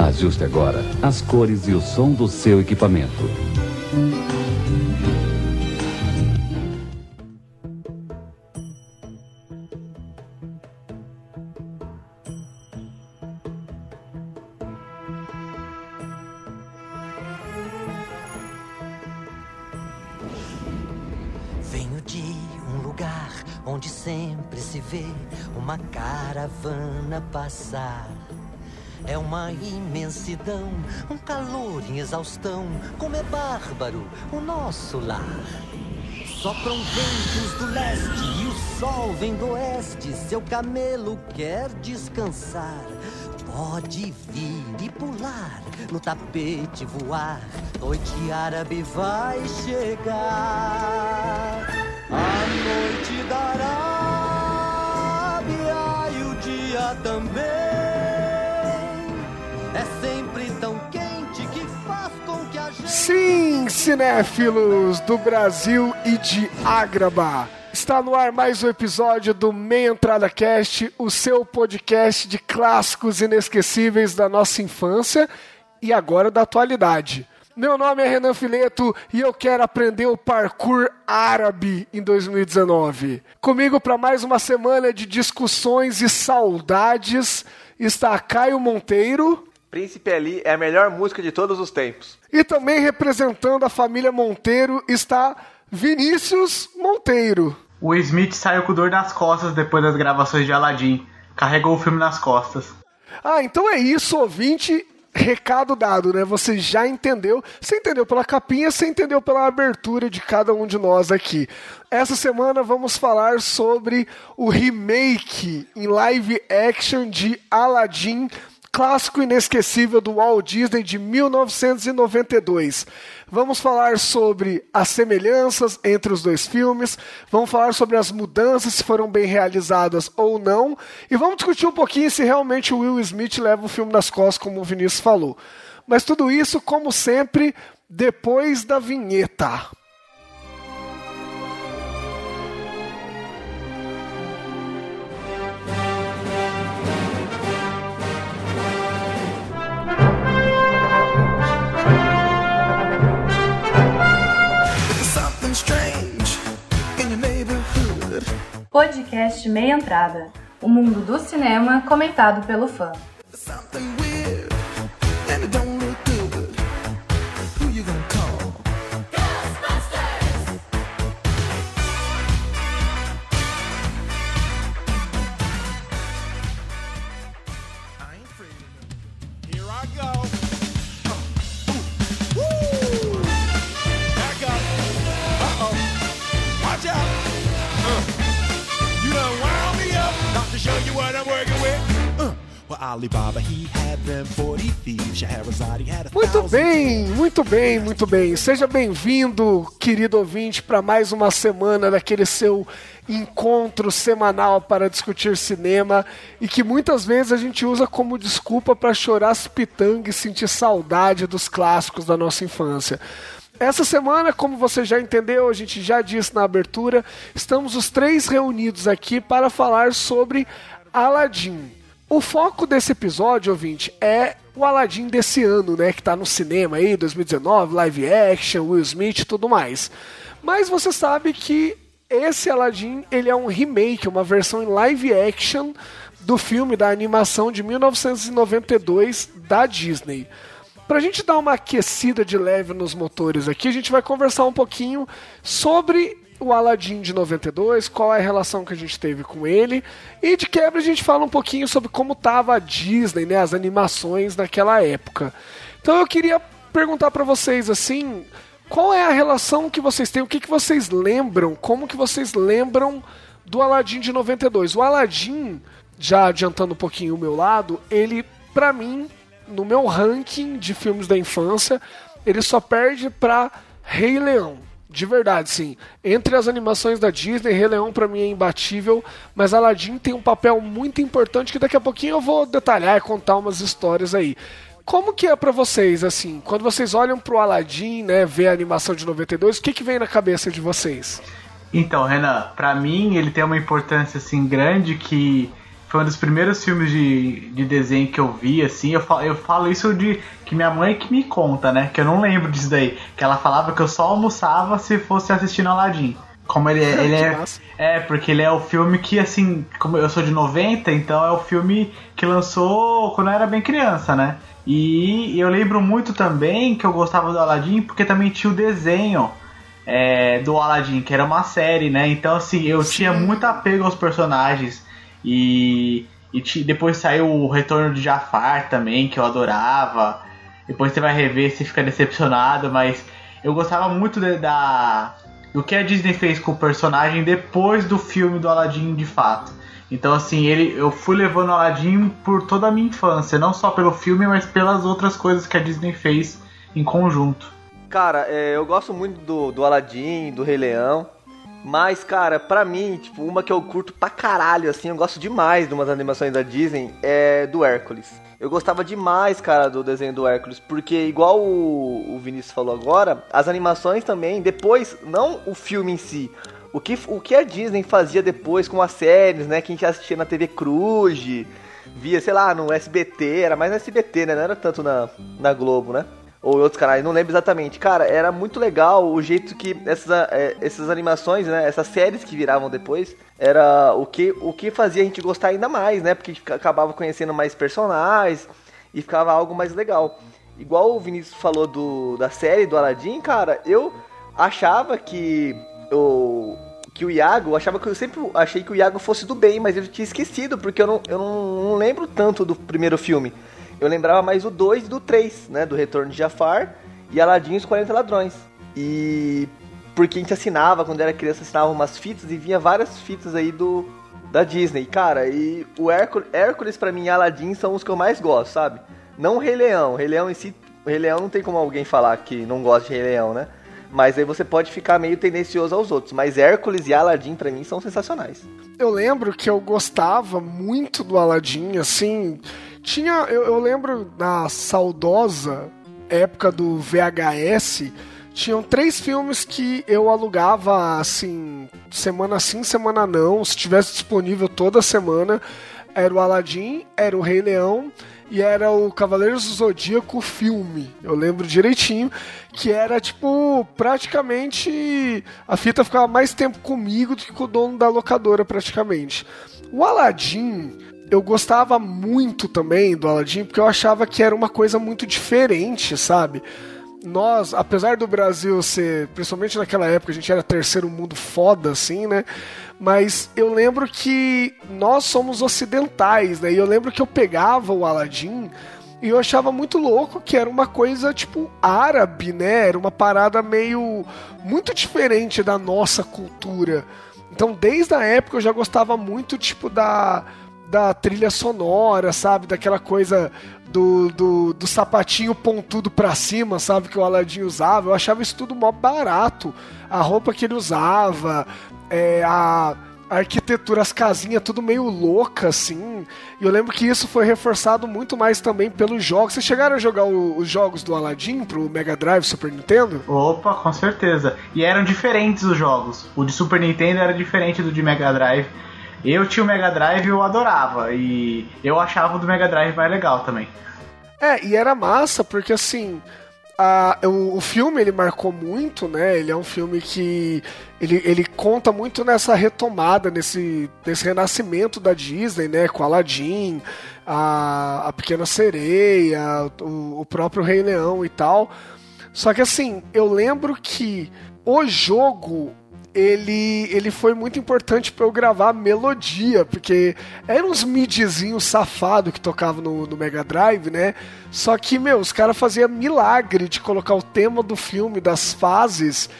Ajuste agora as cores e o som do seu equipamento. Venho de um lugar onde sempre se vê uma caravana passar. Uma imensidão, um calor em exaustão, como é bárbaro o nosso lar. Sopram ventos do leste e o sol vem do oeste. Seu camelo quer descansar. Pode vir e pular, no tapete voar. Noite árabe vai chegar. A noite da Arábia e o dia também. É sempre tão quente que faz com que a gente. Sim, cinéfilos do Brasil e de Ágraba. Está no ar mais um episódio do Meia Entrada Cast, o seu podcast de clássicos inesquecíveis da nossa infância e agora da atualidade. Meu nome é Renan Fileto e eu quero aprender o parkour árabe em 2019. Comigo para mais uma semana de discussões e saudades está Caio Monteiro. Príncipe Ali é a melhor música de todos os tempos. E também representando a família Monteiro está Vinícius Monteiro. O Smith saiu com dor nas costas depois das gravações de Aladdin. Carregou o filme nas costas. Ah, então é isso, ouvinte. Recado dado, né? Você já entendeu. Você entendeu pela capinha, você entendeu pela abertura de cada um de nós aqui. Essa semana vamos falar sobre o remake em live action de Aladdin clássico inesquecível do Walt Disney de 1992. Vamos falar sobre as semelhanças entre os dois filmes, vamos falar sobre as mudanças, se foram bem realizadas ou não, e vamos discutir um pouquinho se realmente o Will Smith leva o filme nas costas, como o Vinícius falou. Mas tudo isso, como sempre, depois da vinheta. Podcast Meia Entrada. O mundo do cinema comentado pelo fã. Muito bem, muito bem, muito bem. Seja bem-vindo, querido ouvinte, para mais uma semana daquele seu encontro semanal para discutir cinema e que muitas vezes a gente usa como desculpa para chorar as pitangas e sentir saudade dos clássicos da nossa infância. Essa semana, como você já entendeu, a gente já disse na abertura, estamos os três reunidos aqui para falar sobre Aladdin. O foco desse episódio, ouvinte, é o Aladdin desse ano, né? Que tá no cinema aí, 2019, live action, Will Smith e tudo mais. Mas você sabe que esse Aladdin, ele é um remake, uma versão em live action do filme da animação de 1992 da Disney. Pra gente dar uma aquecida de leve nos motores aqui, a gente vai conversar um pouquinho sobre o Aladdin de 92, qual é a relação que a gente teve com ele, e de quebra a gente fala um pouquinho sobre como tava a Disney, né, as animações naquela época. Então eu queria perguntar pra vocês assim, qual é a relação que vocês têm, o que, que vocês lembram, como que vocês lembram do Aladdin de 92? O Aladdin, já adiantando um pouquinho o meu lado, ele, pra mim, no meu ranking de filmes da infância, ele só perde pra Rei Leão. De verdade, sim. Entre as animações da Disney, Rei Leão pra mim é imbatível, mas Aladdin tem um papel muito importante que daqui a pouquinho eu vou detalhar e contar umas histórias aí. Como que é pra vocês, assim, quando vocês olham pro Aladdin, né, ver a animação de 92, o que que vem na cabeça de vocês? Então, Renan, pra mim ele tem uma importância assim grande que foi um dos primeiros filmes de, de desenho que eu vi, assim. Eu falo, eu falo isso de que minha mãe que me conta, né? Que eu não lembro disso daí. Que ela falava que eu só almoçava se fosse assistindo Aladdin. Como ele, é- ele é. É, porque ele é o filme que, assim, como eu sou de 90, então é o filme que lançou quando eu era bem criança, né? E eu lembro muito também que eu gostava do Aladdin porque também tinha o desenho é, do Aladdin, que era uma série, né? Então, assim, eu tinha muito apego aos personagens. E, e ti- depois saiu o Retorno de Jafar também, que eu adorava. Depois você vai rever, você fica decepcionado, mas eu gostava muito de- da do que a Disney fez com o personagem depois do filme do Aladdin de fato. Então assim, ele eu fui levando o Aladdin por toda a minha infância, não só pelo filme, mas pelas outras coisas que a Disney fez em conjunto. Cara, é, eu gosto muito do, do Aladdin, do Rei Leão. Mas, cara, pra mim, tipo, uma que eu curto pra caralho, assim, eu gosto demais de umas animações da Disney, é do Hércules. Eu gostava demais, cara, do desenho do Hércules, porque igual o, o Vinícius falou agora, as animações também, depois, não o filme em si, o que, o que a Disney fazia depois com as séries, né, que a gente assistia na TV Cruz, via, sei lá, no SBT, era mais no SBT, né, não era tanto na, na Globo, né? Ou em outros canais, não lembro exatamente. Cara, era muito legal o jeito que essas, é, essas animações, né, essas séries que viravam depois, era o que, o que fazia a gente gostar ainda mais, né, porque acabava conhecendo mais personagens e ficava algo mais legal. Igual o Vinícius falou do, da série do Aladdin, cara, eu achava que o que o Iago, eu achava que eu sempre achei que o Iago fosse do bem, mas eu tinha esquecido, porque eu não, eu não, não lembro tanto do primeiro filme. Eu lembrava mais o 2 e do 3, né? Do Retorno de Jafar e Aladdin e os 40 Ladrões. E porque a gente assinava, quando era criança, assinava umas fitas e vinha várias fitas aí do da Disney. Cara, e o Hércules, Hércules pra mim e Aladdin são os que eu mais gosto, sabe? Não o Rei Leão. O Rei Leão em si, Rei Leão não tem como alguém falar que não gosta de Rei Leão, né? Mas aí você pode ficar meio tendencioso aos outros. Mas Hércules e Aladdin pra mim são sensacionais. Eu lembro que eu gostava muito do Aladdin, assim. Tinha. Eu, eu lembro na saudosa época do VHS. Tinham três filmes que eu alugava assim, semana sim, semana não, se tivesse disponível toda semana. Era o Aladdin, era o Rei Leão e era o Cavaleiros do Zodíaco filme. Eu lembro direitinho que era tipo praticamente a fita ficava mais tempo comigo do que com o dono da locadora praticamente. O Aladdin, eu gostava muito também do Aladdin porque eu achava que era uma coisa muito diferente, sabe? Nós, apesar do Brasil ser, principalmente naquela época, a gente era terceiro mundo foda, assim, né? Mas eu lembro que nós somos ocidentais, né? E eu lembro que eu pegava o Aladdin e eu achava muito louco que era uma coisa tipo árabe, né? Era uma parada meio muito diferente da nossa cultura. Então, desde a época eu já gostava muito tipo da da trilha sonora, sabe? Daquela coisa do, do, do sapatinho pontudo pra cima, sabe? Que o Aladdin usava. Eu achava isso tudo mó barato. A roupa que ele usava, é, a, arquitetura, as casinhas, tudo meio louca, assim. E eu lembro que isso foi reforçado muito mais também pelos jogos. Vocês chegaram a jogar o- os jogos do Aladdin pro Mega Drive, Super Nintendo? Opa, com certeza. E eram diferentes os jogos. O de Super Nintendo era diferente do de Mega Drive. Eu tinha o Mega Drive e eu adorava. E eu achava o do Mega Drive mais legal também. É, e era massa, porque assim. a- o, o filme ele marcou muito, né? Ele é um filme que ele, ele conta muito nessa retomada, nesse, nesse renascimento da Disney, né? Com Aladdin, a, a Pequena Sereia, o, o próprio Rei Leão e tal. Só que assim, eu lembro que o jogo ele, ele foi muito importante pra eu gravar melodia, porque eram uns midzinhos safado que tocava no, no Mega Drive, né? Só que, meu, os caras faziam milagre de colocar o tema do filme, das fases,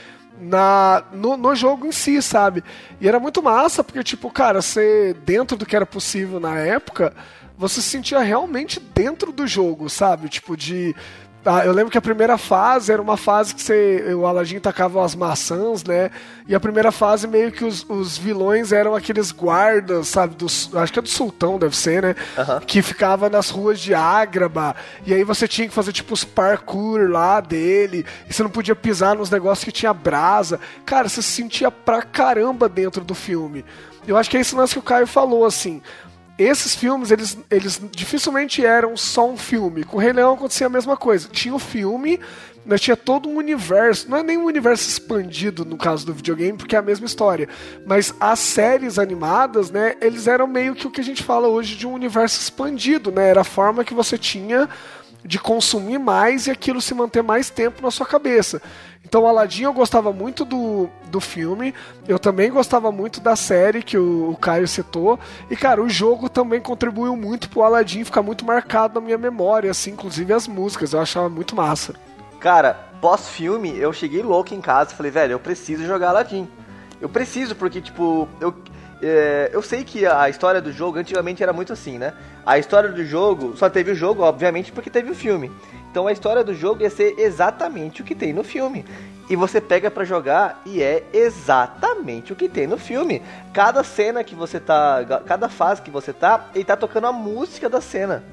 na no, no jogo em si, sabe? E era muito massa, porque, tipo, cara, você, dentro do que era possível na época, você se sentia realmente dentro do jogo, sabe? Tipo, de. Ah, eu lembro que a primeira fase era uma fase que você, o Aladdin tacava as maçãs, né? E a primeira fase meio que os, os vilões eram aqueles guardas, sabe? Dos, acho que é do sultão, deve ser, né? Que ficava nas ruas de Ágraba. E aí você tinha que fazer tipo os parkour lá dele. E você não podia pisar nos negócios que tinha brasa. Cara, você se sentia pra caramba dentro do filme. Eu acho que é esse lance que o Caio falou, assim esses filmes, eles, eles dificilmente eram só um filme. Com o Rei Leão acontecia a mesma coisa. Tinha o filme, mas tinha todo um universo. Não é nem um universo expandido no caso do videogame, porque é a mesma história. Mas as séries animadas, né, eles eram meio que o que a gente fala hoje de um universo expandido, né? Era a forma que você tinha de consumir mais e aquilo se manter mais tempo na sua cabeça. Então, Aladdin eu gostava muito do, do filme, eu também gostava muito da série que o, o Caio citou, e cara, o jogo também contribuiu muito pro Aladdin ficar muito marcado na minha memória, assim, inclusive as músicas, eu achava muito massa. Cara, pós-filme, eu cheguei louco em casa falei, velho, eu preciso jogar Aladdin. Eu preciso, porque, tipo, eu, é, eu sei que a história do jogo antigamente era muito assim, né? A história do jogo, só teve o jogo, obviamente, porque teve o filme. Então a história do jogo ia ser exatamente o que tem no filme. E você pega pra jogar e é exatamente o que tem no filme. Cada cena que você tá. Cada fase que você tá, ele tá tocando a música da cena.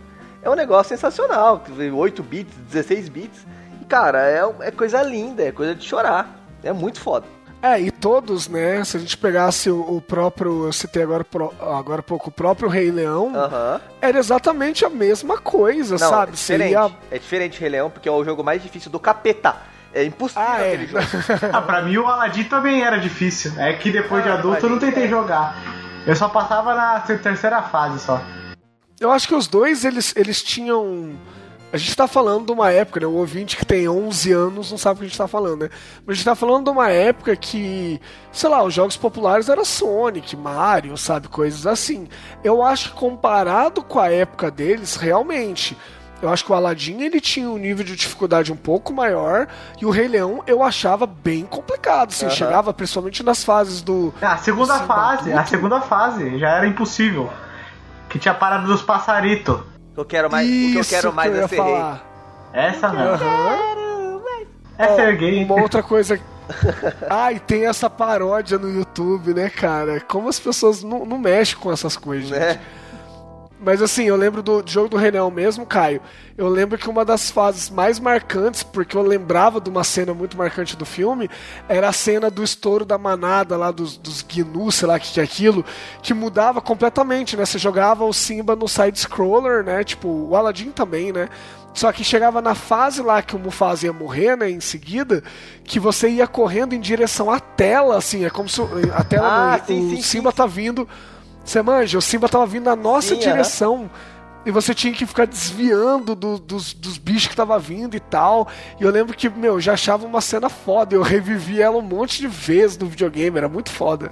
É um negócio sensacional. 8 bits, 16 bits. E cara, é, é coisa linda, é coisa de chorar. É muito foda. É, e todos, né? Se a gente pegasse o, o próprio, eu citei agora, pro- agora há pouco, o próprio Rei Leão, Aham. era exatamente a mesma coisa, Não, sabe? é diferente. Seria. É diferente Rei Leão, porque é o jogo mais difícil do capeta. É impossível Ah, é. aquele jogo. Ah, pra mim o Aladdin também era difícil. É que depois de Ah, adulto eu não tentei é. jogar. Eu só passava na terceira fase só. Eu acho que os dois, eles, eles tinham. A gente tá falando de uma época, né? O ouvinte que tem 11 anos não sabe o que a gente tá falando, né? Mas a gente tá falando de uma época que, sei lá, os jogos populares eram Sonic, Mario, sabe? Coisas assim. Eu acho que comparado com a época deles, realmente. Eu acho que o Aladdin ele tinha um nível de dificuldade um pouco maior e o Rei Leão eu achava bem complicado, assim, Aham. chegava principalmente nas fases do Ah, A segunda Sim, fase, a segunda fase já era impossível. Que tinha a parada dos passaritos. Eu quero mais, o que eu Isso quero mais eu é ser rei. Essa mesmo. Aham. É ser gay. Uma outra coisa. Ah, e tem essa paródia no YouTube, né, cara? Como as pessoas não, não mexem com essas coisas, gente. Mas assim, eu lembro do jogo do Rei Leão mesmo, Caio. Eu lembro que uma das fases mais marcantes, porque eu lembrava de uma cena muito marcante do filme, era a cena do estouro da manada lá dos, dos Gnu, sei lá o que, que é aquilo, que mudava completamente, né? Você jogava o Simba no side-scroller, né? Tipo, o Aladdin também, né? Só que chegava na fase lá que o Mufasa ia morrer, né? Em seguida, que você ia correndo em direção à tela, assim, é como se a tela Ah, o, sim, o sim, Simba tá vindo. Você manja, o Simba tava vindo na nossa Sim, direção. E você tinha que ficar desviando do- dos, dos bichos que tava vindo e tal. E eu lembro que, meu, eu já achava uma cena foda. Eu revivi ela um monte de vezes no videogame, era muito foda.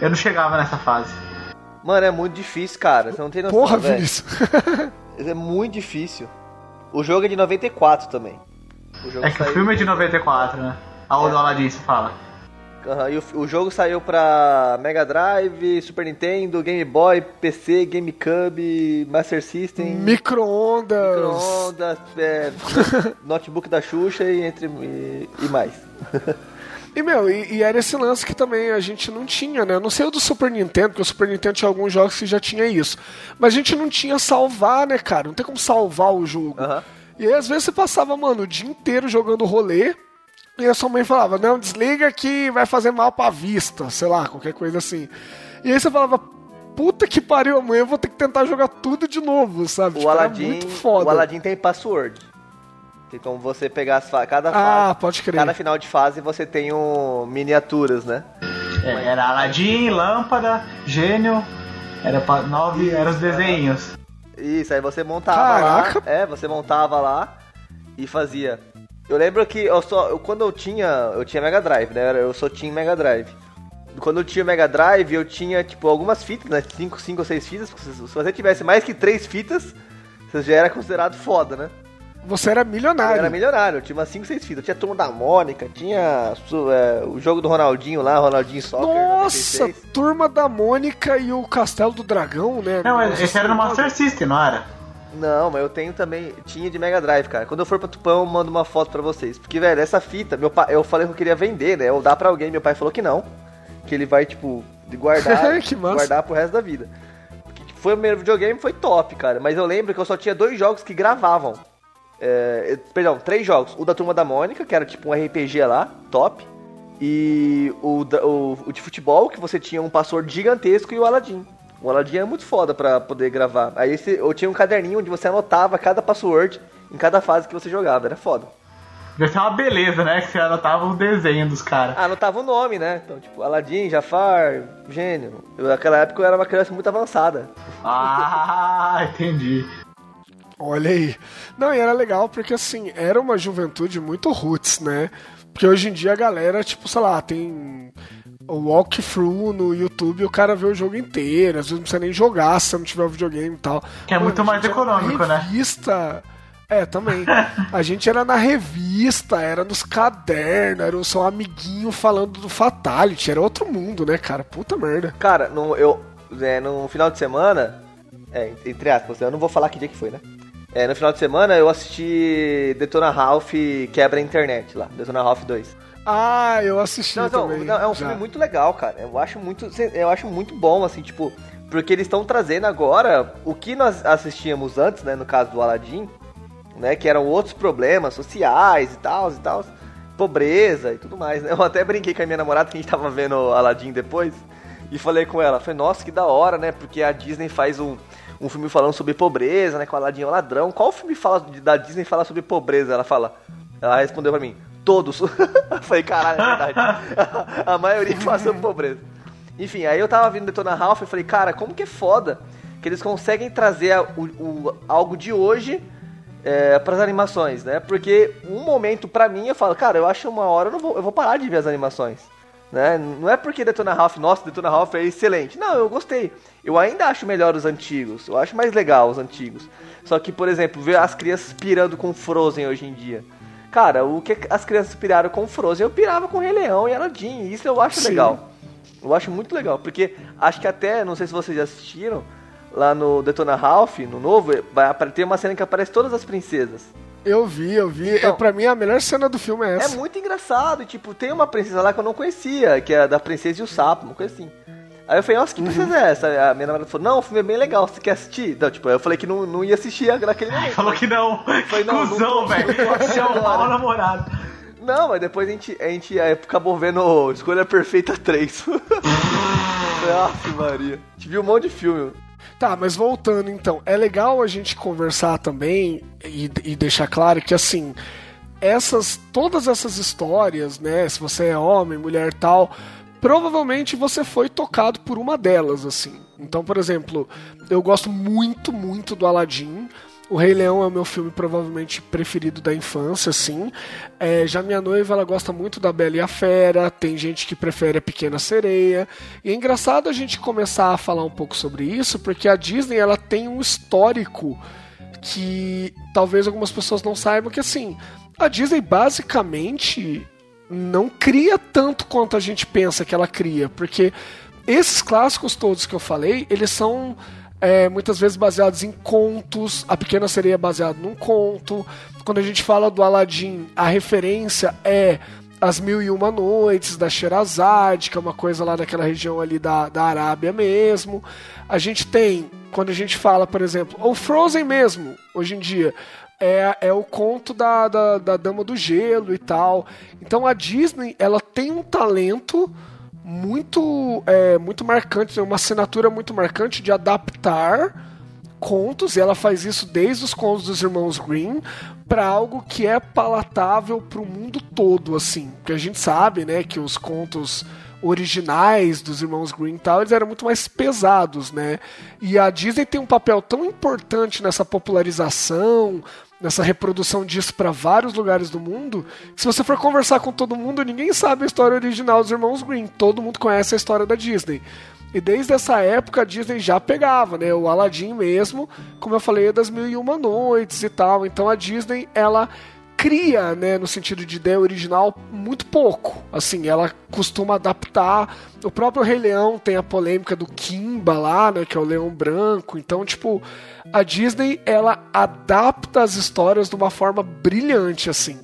Eu não chegava nessa fase. Mano, é muito difícil, cara. Você não tem noção, Porra. Vinícius. É muito difícil. O jogo é de 94 também. O jogo É que o filme é de 94, né? A o do Aladdin, você fala. Aham, e o, o jogo saiu pra Mega Drive, Super Nintendo, Game Boy, PC, GameCube, Master System, Micro-ondas. micro-ondas, é, notebook da Xuxa e entre e, e mais. E, meu, e, e era esse lance que também a gente não tinha, né? Eu Não sei o do Super Nintendo, porque o Super Nintendo tinha alguns jogos que já tinha isso. Mas a gente não tinha salvar, né, cara? Não tem como salvar o jogo. Aham. E aí, às vezes, você passava, mano, o dia inteiro jogando rolê. E a sua mãe falava, não, desliga que vai fazer mal pra vista, sei lá, qualquer coisa assim. E aí você falava, puta que pariu, amanhã eu vou ter que tentar jogar tudo de novo, sabe? O Tipo, Aladdin, muito foda. o Aladdin tem password. Tem como você pegar as fa- cada Ah, fase, pode crer. cada final de fase você tem um miniaturas, né? É, era Aladdin, Lâmpada, Gênio. Era pra nove, eram os desenhos. Isso, aí você montava Caraca. lá. É, você montava lá e fazia. Eu lembro que eu só. eu- quando eu tinha. Eu tinha Mega Drive, né? Eu só tinha Mega Drive. Quando eu tinha Mega Drive, eu tinha, tipo, algumas fitas, né? Cinco, cinco ou seis fitas. porque Se se você tivesse mais que três fitas, você já era considerado foda, né? Você era Eu milionário. era milionário, eu tinha umas 5, 6 fitas. Eu tinha a turma da Mônica, tinha é, o jogo do Ronaldinho lá, Ronaldinho Soccer. Nossa, 96. Turma da Mônica e o Castelo do Dragão, né? Não, Nossa, esse era no Master System, não era? Não, mas eu tenho também. Tinha de Mega Drive, cara. Quando eu for pra Tupão, eu mando uma foto pra vocês. Porque, velho, essa fita, meu pai, eu falei que eu queria vender, né? Ou dar pra alguém. Meu pai falou que não. Que ele vai, tipo, de guardar, Que massa. guardar pro resto da vida. Porque tipo, foi o primeiro videogame, foi top, cara. Mas eu lembro que eu só tinha dois jogos que gravavam. É, perdão, três jogos. O da Turma da Mônica, que era tipo um RPG lá, top. E o, o, o de futebol, que você tinha um password gigantesco, e o Aladdin. O Aladdin é muito foda pra poder gravar. Aí esse, eu tinha um caderninho onde você anotava cada password em cada fase que você jogava. Era foda. Deve ser uma beleza, né? Que você anotava o desenho dos caras. Ah, anotava o nome, né? Então, tipo, Aladdin, Jafar, gênio. Eu, naquela época eu era uma criança muito avançada. Ah, entendi. Olha aí. Não, e era legal porque assim, era uma juventude muito roots, né? Porque hoje em dia a galera, tipo, sei lá, tem walkthrough no YouTube, o cara vê o jogo inteiro, às vezes não precisa nem jogar se não tiver o videogame e tal. Que é muito mais econômico, né? Revista. É, também. A gente era na revista, era nos cadernos, era o seu amiguinho falando do Fatality, era outro mundo, né, cara? Puta merda. Cara, no, eu, é, no final de semana, é, entre aspas, eu não vou falar que dia que foi, né? É, no final de semana eu assisti Detona Ralph Quebra a Internet lá, Detona Ralph 2. Ah, eu assisti Não, não, também. não, é um já. filme muito legal, cara. Eu acho muito, eu acho muito bom, assim, tipo, porque eles estão trazendo agora o que nós assistíamos antes, né, no caso do Aladdin, né, que eram outros problemas sociais e tal, e tal, pobreza e tudo mais, né? Eu até brinquei com a minha namorada que a gente tava vendo o Aladdin depois e falei com ela, falei, nossa, que da hora, né? Porque a Disney faz um, um filme falando sobre pobreza, né? Com o Aladdin é um ladrão. Qual filme fala da Disney fala sobre pobreza? Ela fala. Ela respondeu pra mim, todos. falei, caralho, é verdade. a maioria fala sobre pobreza. Enfim, aí eu tava vindo Detona Ralph e falei, cara, como que é foda que eles conseguem trazer o, o- algo de hoje é, para as animações, né? Porque um momento pra mim eu falo, cara, eu acho uma hora eu não vou, eu vou parar de ver as animações, né? Não é porque Detona Ralph, nossa, Detona Ralph é excelente. Não, eu gostei. Eu ainda acho melhor os antigos. Eu acho mais legal os antigos. Só que, por exemplo, ver as crianças pirando com Frozen hoje em dia. Cara, o que as crianças piraram com Frozen, eu pirava com Rei Leão e Aladdin. Isso eu acho Sim. legal. Eu acho muito legal, porque acho que até, não sei se vocês já assistiram, lá no Detona Ralph, no novo, vai ter uma cena que aparece todas as princesas. Eu vi, eu vi. Então- é, pra mim, a melhor cena do filme é É essa. muito engraçado, tipo, tem uma princesa lá que eu não conhecia, que é a da princesa e o sapo, uma coisa assim. Aí eu falei, nossa, que princesa é essa? A minha namorada falou, não, o filme é bem legal, você quer assistir? Não, tipo, eu falei que não, não ia assistir naquele momento. Falou que não. Foi, não, não Cusão, velho. Você é um mau namorado. Não, mas depois a gente, a gente acabou vendo Escolha Perfeita 3. Nossa, Maria. A gente viu um monte de filme. Tá, mas voltando então, é legal a gente conversar também e, e deixar claro que assim, essas todas essas histórias, né, se você é homem, mulher tal, provavelmente você foi tocado por uma delas assim. Então, por exemplo, eu gosto muito, muito do Aladdin. O Rei Leão é o meu filme provavelmente preferido da infância, assim. É, já minha noiva, ela gosta muito da Bela e a Fera. Tem gente que prefere a Pequena Sereia. E é engraçado a gente começar a falar um pouco sobre isso, porque a Disney, ela tem um histórico que talvez algumas pessoas não saibam que, assim, a Disney basicamente não cria tanto quanto a gente pensa que ela cria, porque esses clássicos todos que eu falei, eles são é, muitas vezes baseados em contos. A Pequena Sereia é baseado num conto. Quando a gente fala do Aladdin, a referência é As Mil e Uma Noites, da Sherazade, que é uma coisa lá daquela região ali da, da Arábia mesmo. A gente tem, quando a gente fala, por exemplo, o Frozen mesmo, hoje em dia, é, é o conto da, da, da Dama do Gelo e tal. Então a Disney, ela tem um talento muito é, muito marcante, uma assinatura muito marcante de adaptar contos, e ela faz isso desde os contos dos irmãos Green para algo que é palatável para o mundo todo, assim. Porque a gente sabe, né, que os contos originais dos irmãos Green tal, eles eram muito mais pesados, né? E a Disney tem um papel tão importante nessa popularização, nessa reprodução disso para vários lugares do mundo, se você for conversar com todo mundo, ninguém sabe a história original dos irmãos Green, todo mundo conhece a história da Disney. E desde essa época a Disney já pegava, né? O Aladdin mesmo, como eu falei, é das Mil e Uma Noites e tal. Então a Disney, ela cria, né, no sentido de ideia original, muito pouco. Assim, ela costuma adaptar. O próprio Rei Leão tem a polêmica do Kimba lá, né, que é o leão branco. Então, tipo, a Disney, ela adapta as histórias de uma forma brilhante, assim.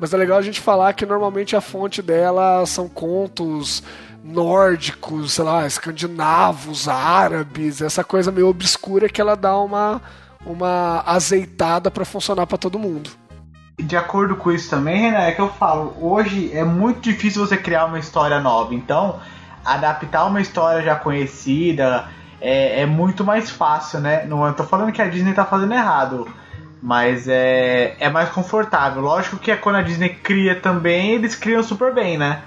Mas é legal a gente falar que normalmente a fonte dela são contos nórdicos, sei lá, escandinavos, árabes, essa coisa meio obscura que ela dá uma, uma azeitada para funcionar para todo mundo. De acordo com isso também, Renan, é que eu falo, hoje é muito difícil você criar uma história nova. Então, adaptar uma história já conhecida é, é muito mais fácil, né? Não eu tô falando que a Disney tá fazendo errado, mas é, é mais confortável. Lógico que é quando a Disney cria também, eles criam super bem, né?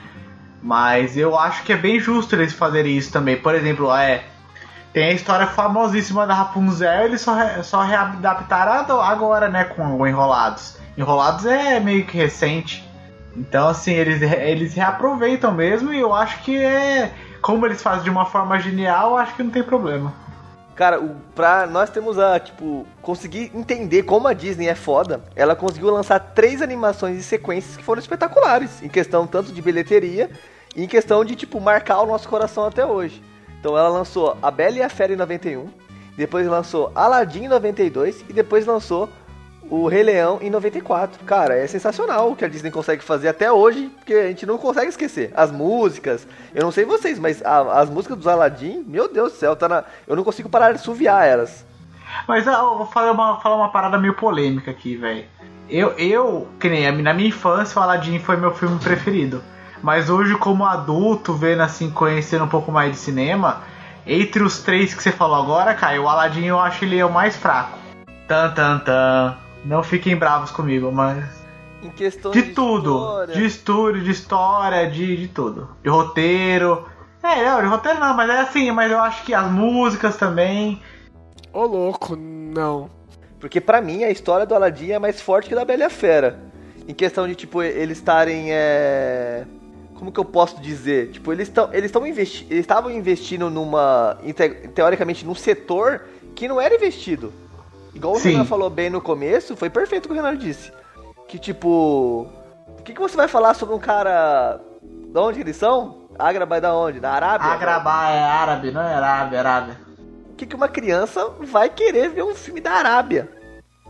Mas eu acho que é bem justo eles fazerem isso também. Por exemplo, é, tem a história famosíssima da Rapunzel, eles só, re- só readaptaram agora, né, com o Enrolados. Enrolados é meio que recente. Então, assim, eles, eles reaproveitam mesmo e eu acho que é. Como eles fazem de uma forma genial, eu acho que não tem problema. Cara, o, pra nós temos a, tipo, conseguir entender como a Disney é foda, ela conseguiu lançar três animações e sequências que foram espetaculares, em questão tanto de bilheteria e em questão de, tipo, marcar o nosso coração até hoje. Então ela lançou A Bela e a Fera em 91, depois lançou Aladdin em 92 e depois lançou o Rei Leão em 94. Cara, é sensacional o que a Disney consegue fazer até hoje, porque a gente não consegue esquecer. As músicas, eu não sei vocês, mas a- as músicas dos Aladdin, meu Deus do céu, tá na, eu não consigo parar de suviar elas. Mas ah, eu vou falar uma, falar uma parada meio polêmica aqui, velho. Eu, eu, que nem na minha infância, o Aladdin foi meu filme preferido. Mas hoje, como adulto, vendo assim, conhecendo um pouco mais de cinema, entre os três que você falou agora, Caio, o Aladdin eu acho ele é o mais fraco. Tan, tan, tan. Não fiquem bravos comigo, mas. Em questão De tudo. história- De estúdio, de história, de, de tudo. De roteiro. É, não, de roteiro não, mas é assim, mas eu acho que as músicas também. Ô louco, não. Porque pra mim a história do Aladdin é mais forte que da Bela a Fera. Em questão de, tipo, eles estarem. É... Como que eu posso dizer? Tipo, eles estão. Eles estão investi eles estavam investindo numa. Teoricamente, num setor que não era investido. Igual Sim. o Renan falou bem no começo, foi perfeito o que o Renan disse. Que tipo. O que, que você vai falar sobre um cara. De onde eles são? Agraba é da onde? Da Arábia? Agrabah é árabe, não é árabe, é árabe. O que, que uma criança vai querer ver um filme da Arábia?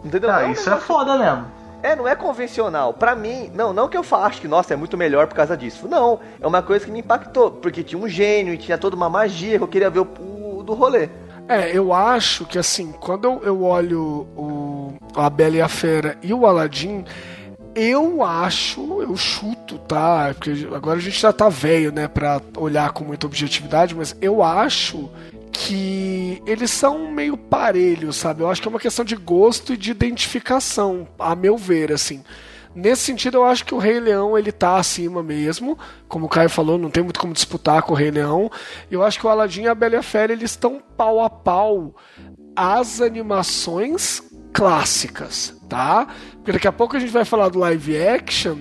Entendeu? Não, É um isso é foda mesmo. É, não é convencional. Pra mim, não, não que eu acho que, nossa, é muito melhor por causa disso. Não, é uma coisa que me impactou, porque tinha um gênio e tinha toda uma magia que eu queria ver o, o- do rolê. É, eu acho que assim, quando eu, eu olho o, a Bela e a Fera e o Aladdin, eu acho, eu chuto, tá? Porque agora a gente já tá velho, né, pra olhar com muita objetividade, mas eu acho que eles são meio parelhos, sabe? Eu acho que é uma questão de gosto e de identificação, a meu ver, assim. Nesse sentido, eu acho que o Rei Leão ele tá acima mesmo. Como o Caio falou, não tem muito como disputar com o Rei Leão. Eu acho que o Aladdin e a Bela e a Fera eles estão pau a pau às animações clássicas, tá? Porque daqui a pouco a gente vai falar do live action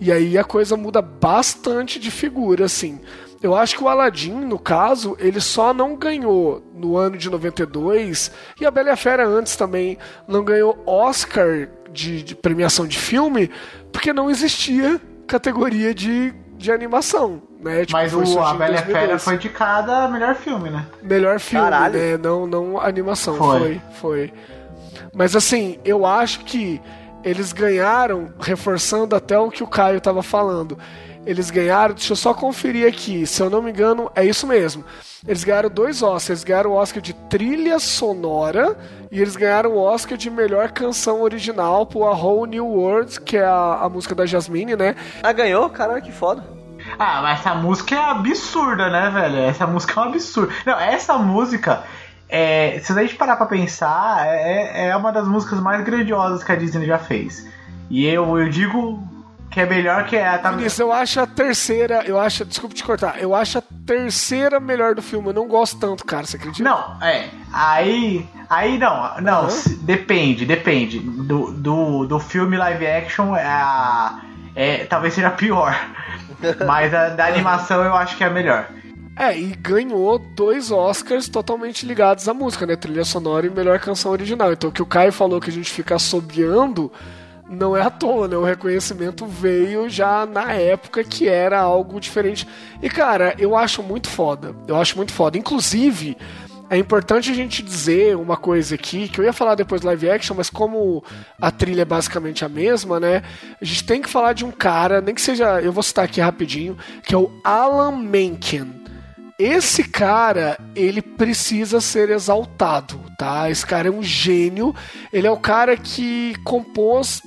e aí a coisa muda bastante de figura, assim. Eu acho que o Aladdin, no caso, ele só não ganhou no ano de 92 e a Bela e a Fera antes também não ganhou Oscar de, de premiação de filme porque não existia categoria de, de animação, né? Tipo, Mas foi o, a Bela e a Fera 2002. foi indicada a melhor filme, né? Melhor filme, Caralho. né? Não, não animação. Foi. Foi. foi, Mas assim, eu acho que eles ganharam, reforçando até o que o Caio tava falando. Eles ganharam, deixa eu só conferir aqui, se eu não me engano, é isso mesmo. Eles ganharam dois Oscars. Eles ganharam o Oscar de trilha sonora e eles ganharam o Oscar de melhor canção original por A Whole New World, que é a, a música da Jasmine, né? Ah, ganhou? Caralho, que foda. Ah, mas essa música é absurda, né, velho? Essa música é um absurdo. Não, essa música, é, se a gente parar pra pensar, é, é uma das músicas mais grandiosas que a Disney já fez. E eu, eu digo que é melhor que a. Tá, Vinícius, eu acho a terceira, eu acho, desculpa te cortar, eu acho a terceira melhor do filme. Eu não gosto tanto, cara, você acredita? Não, é. Aí. Aí não, não, Uhum. se- depende, depende. Do, do, do filme live action é, a- é talvez seja pior. Mas a da animação eu acho que é a melhor. É, e ganhou dois Oscars totalmente ligados à música, né? Trilha sonora e melhor canção original. Então o que o Caio falou que a gente fica assobiando não é à toa, né? O reconhecimento veio já na época que era algo diferente. E cara, eu acho muito foda. Eu acho muito foda. Inclusive, é importante a gente dizer uma coisa aqui, que eu ia falar depois do live action, mas como a trilha é basicamente a mesma, né? A gente tem que falar de um cara, nem que seja, eu vou citar aqui rapidinho, que é o Alan Menken. Esse cara, ele precisa ser exaltado, tá? Esse cara é um gênio. Ele é o cara que compôs.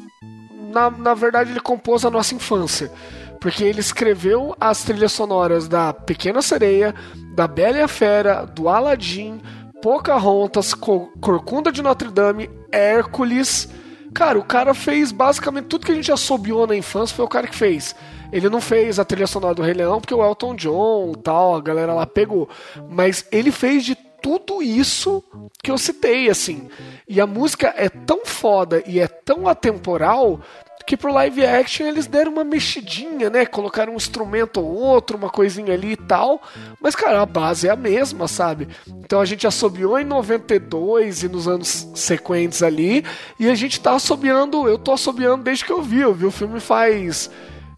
Na, na verdade, ele compôs a nossa infância. Porque ele escreveu as trilhas sonoras da Pequena Sereia, da Bela e a Fera, do Aladdin, Pocahontas, Co- Corcunda de Notre Dame, Hércules. Cara, o cara fez basicamente tudo que a gente assobiou na infância, foi o cara que fez. Ele não fez a trilha sonora do Rei Leão porque o Elton John e tal, a galera lá pegou. Mas ele fez de tudo isso que eu citei, assim. E a música é tão foda e é tão atemporal que pro live action eles deram uma mexidinha, né? Colocaram um instrumento ou outro, uma coisinha ali e tal. Mas, cara, a base é a mesma, sabe? Então a gente assobiou em 92 e nos anos sequentes ali. E a gente tá assobiando, eu tô assobiando desde que eu vi. Eu vi o filme faz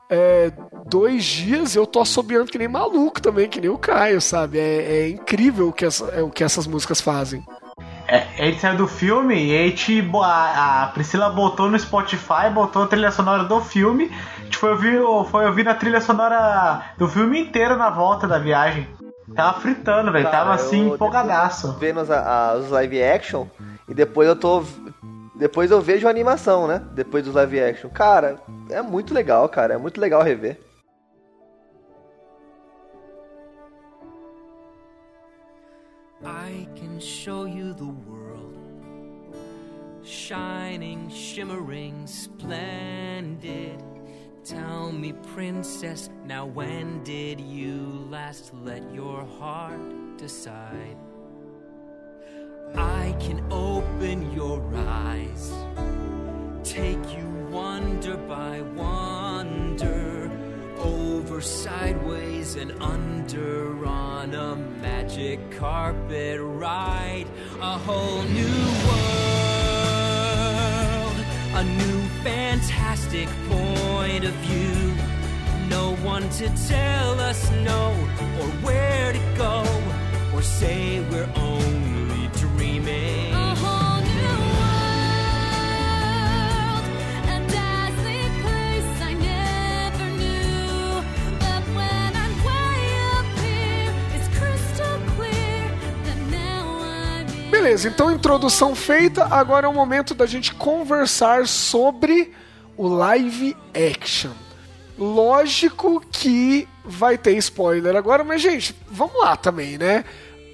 é, dois dias e eu tô assobiando que nem maluco também, que nem o Caio, sabe? É, é incrível o que, essa- é, o que essas músicas fazem. É, ele saiu do filme e a, gente, bo- a a Priscila botou no Spotify, botou a trilha sonora do filme. A gente foi ouvir, foi ouvir a trilha sonora do filme inteiro na volta da viagem. Tava fritando, velho. Tava assim, eu- empolgadaço. Vendo os, a- os live action e depois eu tô. Depois eu vejo a animação, né? Depois dos live action. Cara, é muito legal, cara. É muito legal rever. I can show you the world. Shining, shimmering, splendid. Tell me, princess, now when did you last let your heart decide? I can open your eyes, take you wonder by wonder, over, sideways, and under on a magic carpet ride. A whole new world, a new fantastic point of view. No one to tell us no or where to go or say we're only Beleza, então introdução feita, agora é o momento da gente conversar sobre o live action. Lógico que vai ter spoiler agora, mas gente, vamos lá também, né?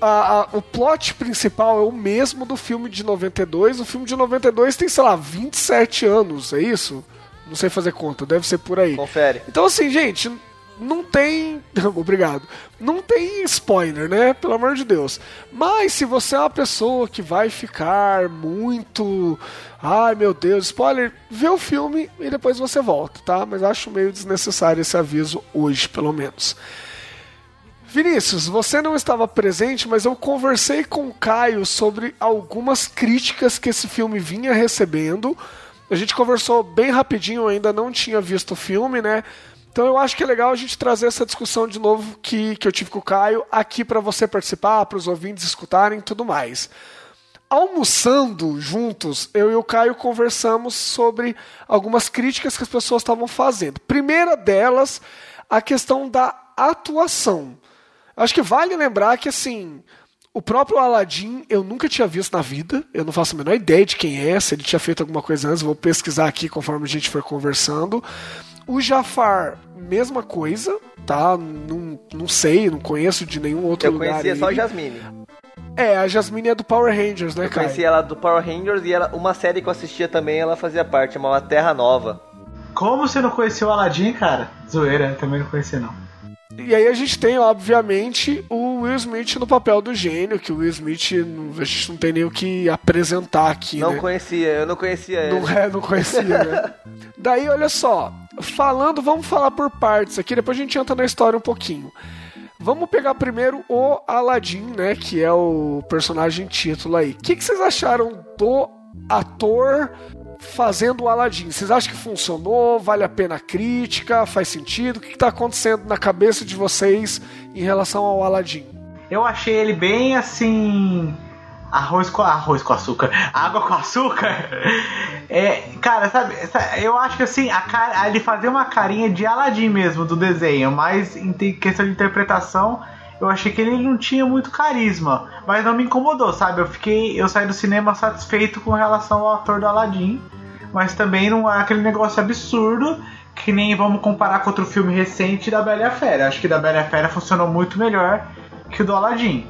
A- a- o plot principal é o mesmo do filme de 92. O filme de 92 tem, sei lá, 27 anos, é isso? Não sei fazer conta, deve ser por aí. Confere. Então, assim, gente, não tem. Obrigado. Não tem spoiler, né? Pelo amor de Deus. Mas se você é uma pessoa que vai ficar muito. Ai meu Deus, spoiler, vê o filme e depois você volta, tá? Mas acho meio desnecessário esse aviso hoje, pelo menos. Vinícius, você não estava presente, mas eu conversei com o Caio sobre algumas críticas que esse filme vinha recebendo. A gente conversou bem rapidinho, ainda não tinha visto o filme, né? Então eu acho que é legal a gente trazer essa discussão de novo que, que eu tive com o Caio aqui para você participar, para os ouvintes escutarem e tudo mais. Almoçando juntos, eu e o Caio conversamos sobre algumas críticas que as pessoas estavam fazendo. Primeira delas, a questão da atuação. Acho que vale lembrar que, assim, o próprio Aladdin eu nunca tinha visto na vida. Eu não faço a menor ideia de quem é, se ele tinha feito alguma coisa antes. Vou pesquisar aqui conforme a gente for conversando. O Jafar, mesma coisa, tá? Não, não sei, não conheço de nenhum outro Eu lugar. conhecia só a. Jasmine. É, a Jasmine é do Power Rangers, né, Eu cara? conhecia ela do Power Rangers e ela, uma série que eu assistia também, ela fazia parte, chamava Terra Nova. Como você não conhecia o Aladdin, cara? Zoeira, também não conhecia não. E aí a gente tem, obviamente, o Will Smith no papel do gênio, que o Will Smith não- a gente não tem nem o que apresentar aqui, Não né? conhecia, eu não conhecia ele. Não, é, não conhecia, né? Daí, olha só, falando, vamos falar por partes aqui, depois a gente entra na história um pouquinho. Vamos pegar primeiro o Aladdin, né? Que é o personagem título aí. O que, que vocês acharam do ator fazendo o Aladdin? Vocês acham que funcionou? Vale a pena a crítica? Faz sentido? O que, que tá acontecendo na cabeça de vocês em relação ao Aladdin? Eu achei ele bem assim. Arroz com arroz com açúcar. Água com açúcar. É, cara, sabe, sa- eu acho que assim, a cara, ele fazia uma carinha de Aladdin mesmo do desenho, mas em questão de interpretação, eu achei que ele não tinha muito carisma, mas não me incomodou, sabe? Eu fiquei, eu saí do cinema satisfeito com relação ao ator do Aladdin, mas também não é aquele negócio absurdo que nem vamos comparar com outro filme recente da Bela e a Fera. Acho que da Bela e a Fera funcionou muito melhor que o do Aladdin.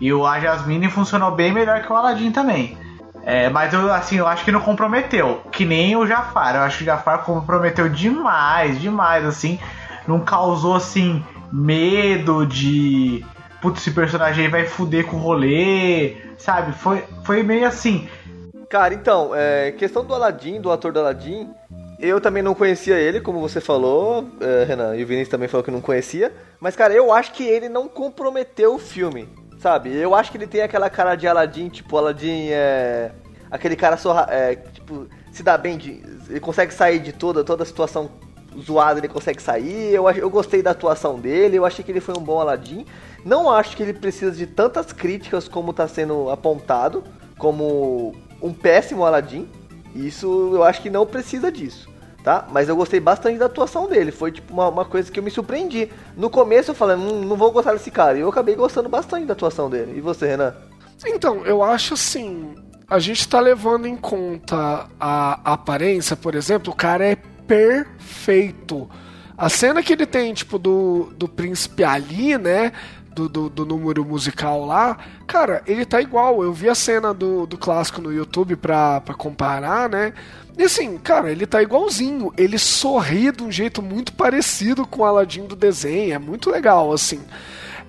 E o A Jasmine funcionou bem melhor que o Aladdin também. É, mas eu, assim, eu acho que não comprometeu. Que nem o Jafar. Eu acho que o Jafar comprometeu demais, demais, assim. Não causou, assim, medo de. Putz, esse personagem aí vai fuder com o rolê. Sabe? Foi, foi meio assim. Cara, então, é, questão do Aladdin, do ator do Aladdin, eu também não conhecia ele, como você falou, é, Renan, e o Vinícius também falou que não conhecia. Mas, cara, eu acho que ele não comprometeu o filme, sabe? Eu acho que ele tem aquela cara de Aladdin, tipo, Aladdin é. Aquele cara só, é, tipo, se dá bem, de, ele consegue sair de toda, toda a situação zoada, ele consegue sair. Eu, eu gostei da atuação dele, eu achei que ele foi um bom Aladdin. Não acho que ele precisa de tantas críticas como está sendo apontado, como um péssimo Aladdin. Isso eu acho que não precisa disso, tá? Mas eu gostei bastante da atuação dele. Foi tipo uma, uma coisa que eu me surpreendi. No começo eu falei, "Hum, não vou gostar desse cara. E eu acabei gostando bastante da atuação dele. E você, Renan? Então, eu acho assim. A gente tá levando em conta a aparência, por exemplo, o cara é perfeito. A cena que ele tem, tipo, do, do príncipe Ali, né? Do, do, do número musical lá, cara, ele tá igual. Eu vi a cena do, do clássico no YouTube pra, pra comparar, né? E assim, cara, ele tá igualzinho. Ele sorri de um jeito muito parecido com o Aladdin do desenho. É muito legal, assim.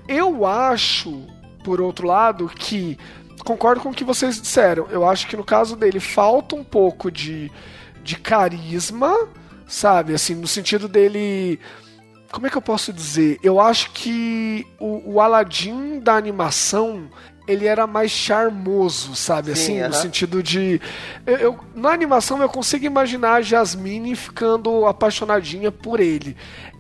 Eu acho, por outro lado, que concordo com o que vocês disseram. Eu acho que no caso dele falta um pouco de, de carisma, sabe? Assim, no sentido dele. Como é que eu posso dizer? Eu acho que o, o Aladdin da animação ele era mais charmoso, sabe? Sim, assim, no aham. sentido de. Eu, eu- na animação eu consigo imaginar a Jasmine ficando apaixonadinha por ele.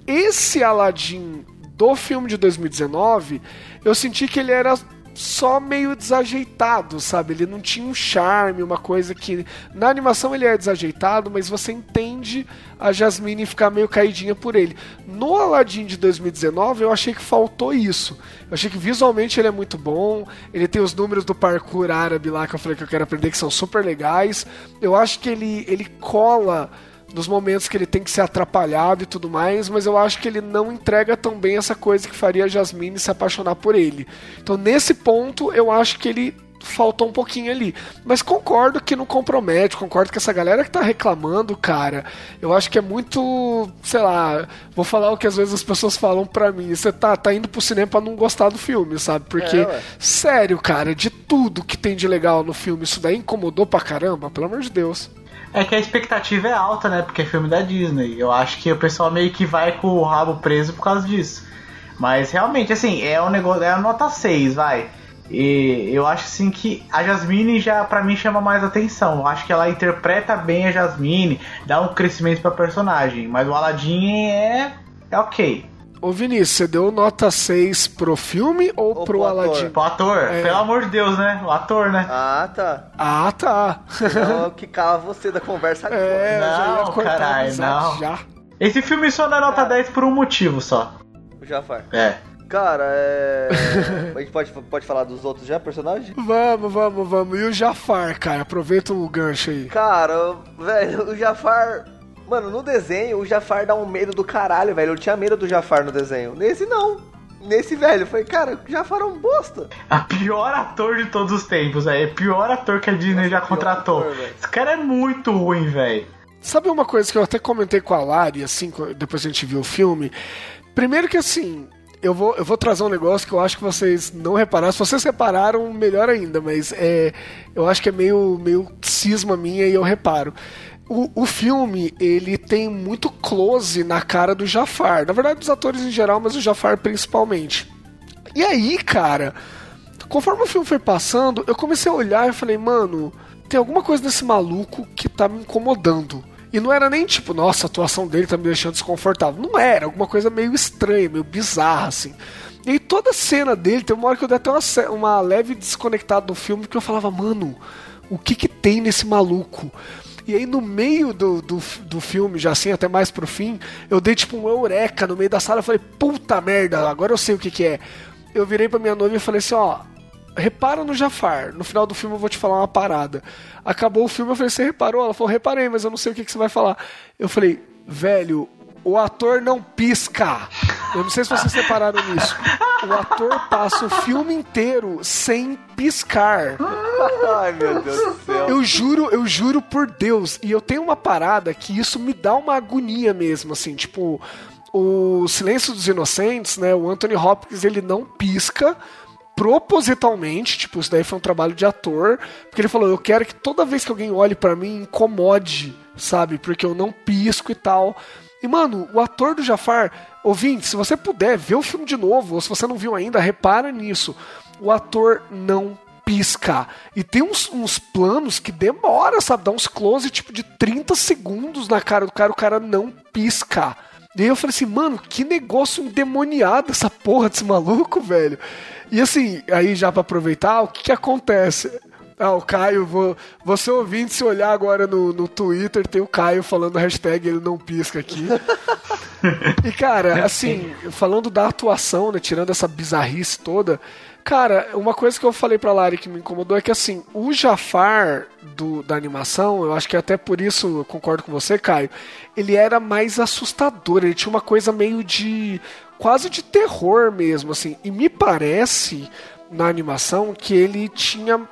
Esse Aladdin do filme de 2019, eu senti que ele era só meio desajeitado, sabe? Ele não tinha um charme, uma coisa que. Na animação ele é desajeitado, mas você entende a Jasmine ficar meio caidinha por ele. No Aladdin de 2019, eu achei que faltou isso. Eu achei que visualmente ele é muito bom. Ele tem os números do parkour árabe lá que eu falei que eu quero aprender, que são super legais. Eu acho que ele, ele cola nos momentos que ele tem que ser atrapalhado e tudo mais, mas eu acho que ele não entrega tão bem essa coisa que faria a Jasmine se apaixonar por ele. Então, nesse ponto, eu acho que ele faltou um pouquinho ali. Mas concordo que não compromete, concordo que essa galera que tá reclamando, cara, eu acho que é muito, sei lá, vou falar o que às vezes as pessoas falam pra mim, você tá, tá indo pro cinema pra não gostar do filme, sabe? Porque, É, sério, cara, de tudo que tem de legal no filme, isso daí incomodou pra caramba, pelo amor de Deus. É que a expectativa é alta, né? Porque é filme da Disney. Eu acho que o pessoal meio que vai com o rabo preso por causa disso. Mas realmente, assim, é um negócio. É a nota 6, vai. E eu acho assim que a Jasmine já pra mim chama mais atenção. Eu acho que ela interpreta bem a Jasmine, dá um crescimento pra personagem. Mas o Aladdin é. é ok. Ô Vinícius, você deu nota 6 pro filme ou, Ou pro pro ator? Aladdin? O ator, É. pelo amor de Deus, né? O ator, né? Ah, tá. Ah, tá. Então eu quicava você da conversa agora. É, Não, caralho, não. Já. Esse filme só dá nota 10 por um motivo só. O Jafar. É. Cara, é. A gente pode, pode falar dos outros já, personagens? Vamos, vamos, vamos. E o Jafar, cara? Aproveita o gancho aí. Cara, velho, o Jafar. Mano, no desenho, o Jafar dá um medo do caralho, velho. Eu tinha medo do Jafar no desenho. Nesse, não. Nesse, velho, foi, cara, o Jafar é um bosta. A pior ator de todos os tempos, velho. É o pior ator que a Disney já pior contratou. ator. Esse cara é muito ruim, velho. Sabe uma coisa que eu até comentei com a Lari, assim, depois que a gente viu o filme? Primeiro que assim, eu vou, eu vou trazer um negócio que eu acho que vocês não repararam. Se vocês repararam, melhor ainda, mas é, eu acho que é meio, meio cisma minha e eu reparo. O, o filme, ele tem muito close na cara do Jafar. Na verdade, dos atores em geral, mas o Jafar principalmente. E aí, cara, conforme o filme foi passando, eu comecei a olhar e falei, mano, tem alguma coisa nesse maluco que tá me incomodando. E não era nem tipo, nossa, a atuação dele tá me deixando desconfortável. Não era, alguma coisa meio estranha, meio bizarra, assim. E aí toda a cena dele, tem uma hora que eu dei até uma, uma leve desconectada do filme, porque eu falava, mano, o que que tem nesse maluco? E aí no meio do, do, do filme, já assim, até mais pro fim, eu dei tipo um eureka no meio da sala, eu falei, puta merda, agora eu sei o que que é. Eu virei pra minha noiva e falei assim, ó, repara no Jafar. No final do filme eu vou te falar uma parada. Acabou o filme, eu falei, você reparou? Ela falou, reparei, mas eu não sei o que, que você vai falar. Eu falei, velho, o ator não pisca. Eu não sei se vocês separaram nisso. O ator passa o filme inteiro sem piscar. Ai, meu Deus do céu. Eu juro, eu juro por Deus. E eu tenho uma parada que isso me dá uma agonia mesmo, assim, tipo, o Silêncio dos Inocentes, né? O Anthony Hopkins, ele não pisca propositalmente, tipo, isso daí foi um trabalho de ator, porque ele falou, eu quero que toda vez que alguém olhe pra mim, incomode, sabe? Porque eu não pisco e tal. E, mano, o ator do Jafar, ouvinte, se você puder, ver o filme de novo, ou se você não viu ainda, repara nisso. O ator não pisca. E tem uns, uns planos que demora, sabe? Dá uns close, tipo, de 30 segundos na cara do cara, o cara não pisca. E aí eu falei assim, mano, que negócio endemoniado essa porra desse maluco, velho. E assim, aí já pra aproveitar, o que que acontece? Ah, o Caio, vou, você ouvinte, se olhar agora no, no Twitter, tem o Caio falando hashtag ele não pisca aqui. E cara, assim, falando da atuação, né, tirando essa bizarrice toda, cara, uma coisa que eu falei pra Lari que me incomodou é que assim, o Jafar do, da animação, eu acho que até por isso eu concordo com você, Caio, ele era mais assustador, ele tinha uma coisa meio de quase de terror mesmo, assim. E me parece na animação que ele tinha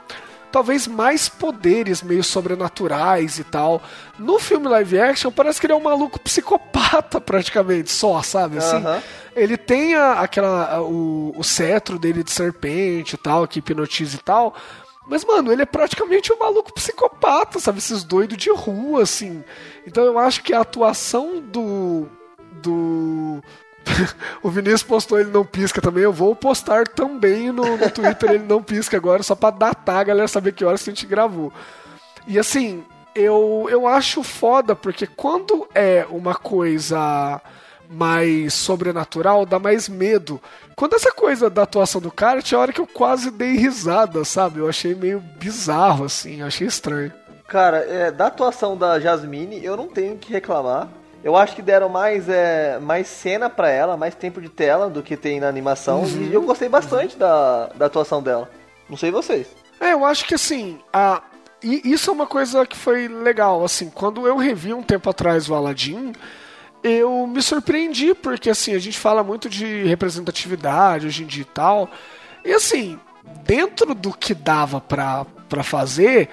talvez mais poderes meio sobrenaturais e tal. No filme live action parece que ele é um maluco psicopata praticamente, só, sabe? Assim, Aham. ele tem a- aquela a- o, o cetro dele de serpente e tal, que hipnotiza e tal. Mas, mano, ele é praticamente um maluco psicopata, sabe? Esses doidos de rua, assim. Então eu acho que a atuação do. do. o Vinícius postou ele não pisca também. Eu vou postar também no, no Twitter ele não pisca agora, só pra datar a galera saber que horas que a gente gravou. E assim, eu, eu acho foda, porque quando é uma coisa mais sobrenatural, dá mais medo. Quando essa coisa da atuação do cara, tinha hora que eu quase dei risada, sabe? Eu achei meio bizarro, assim, achei estranho. Cara, é, da atuação da Jasmine, eu não tenho que reclamar. Eu acho que deram mais, é, mais cena pra ela, mais tempo de tela do que tem na animação. Uhum. E eu gostei bastante da, da atuação dela. Não sei vocês. É, eu acho que assim, a... e isso é uma coisa que foi legal, assim, quando eu revi um tempo atrás o Aladdin, eu me surpreendi, porque assim, a gente fala muito de representatividade hoje em dia e tal, e assim, dentro do que dava pra, pra fazer,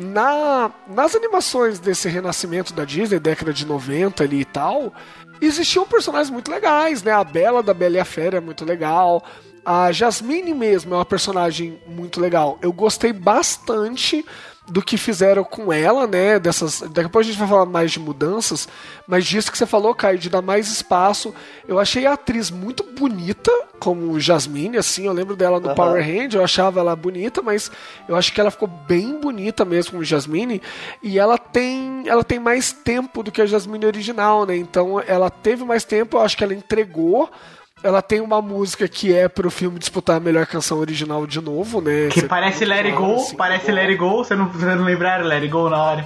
na, nas animações desse renascimento da Disney, década de 90 ali e tal, existiam personagens muito legais, né? A Bela da Bela e a Fera é muito legal. A Jasmine mesmo é uma personagem muito legal. Eu gostei bastante do que fizeram com ela, né? Dessas. Daqui a pouco a gente vai falar mais de mudanças, mas disso que você falou, Caio, de dar mais espaço. Eu achei a atriz muito bonita, como Jasmine, assim. Eu lembro dela no Aham. Power Hand, eu achava ela bonita, mas eu acho que ela ficou bem bonita mesmo como Jasmine. E ela tem, ela tem mais tempo do que a Jasmine original, né? Então ela teve mais tempo, eu acho que ela entregou. Ela tem uma música que é pro filme disputar a melhor canção original de novo, né? Que Você- parece Let It Go, assim. parece Let It Go, você não, você não lembrar Let It Go na hora.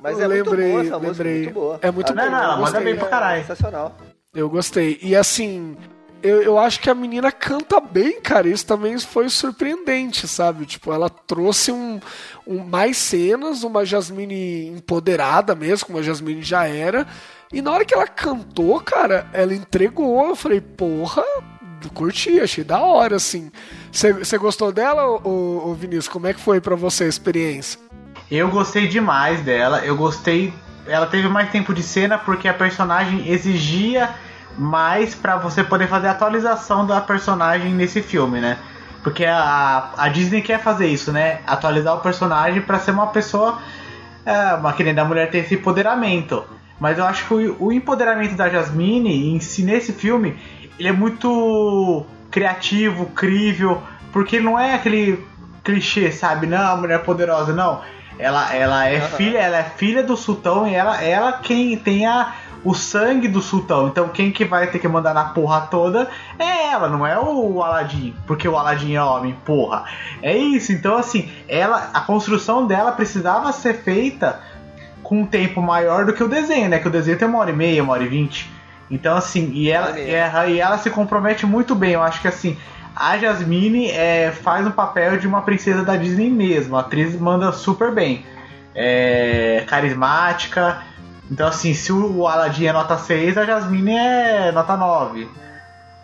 Mas Eu é muito lembrei, boa essa música, lembrei. muito boa. É muito Não, boa. não, ela eu manda bem pra caralho. Sensacional. Eu gostei. E assim, eu, eu acho que a menina canta bem, cara. Isso também foi surpreendente, sabe? Tipo, ela trouxe um, um mais cenas, uma Jasmine empoderada mesmo, como a Jasmine já era. E na hora que ela cantou, cara, ela entregou. Eu falei, porra, curti, achei da hora, assim. Você gostou dela, ô, ô Vinícius? Como é que foi pra você a experiência? Eu gostei demais dela, eu gostei. Ela teve mais tempo de cena porque a personagem exigia mais pra você poder fazer a atualização da personagem nesse filme, né? Porque a, a Disney quer fazer isso, né? Atualizar o personagem pra ser uma pessoa. É, uma que nem mulher ter esse empoderamento. Mas eu acho que o, o empoderamento da Jasmine em si nesse filme ele é muito criativo, crível, porque ele não é aquele clichê, sabe? Não, a mulher poderosa, não. Ela, ela é filha, ela é filha do sultão e ela, ela quem tem a, o sangue do sultão. Então quem que vai ter que mandar na porra toda é ela, não é o Aladdin, porque o Aladdin é homem, porra. É isso. Então assim, ela, a construção dela precisava ser feita com um tempo maior do que o desenho, né? Que o desenho tem uma hora e meia, uma hora e vinte. Então, assim, e ela, e ela, e ela se compromete muito bem. Eu acho que, assim, a Jasmine é, faz o papel de uma princesa da Disney mesmo. A atriz manda super bem. É carismática. Então, assim, se o Aladdin é nota 6, a Jasmine é nota 9.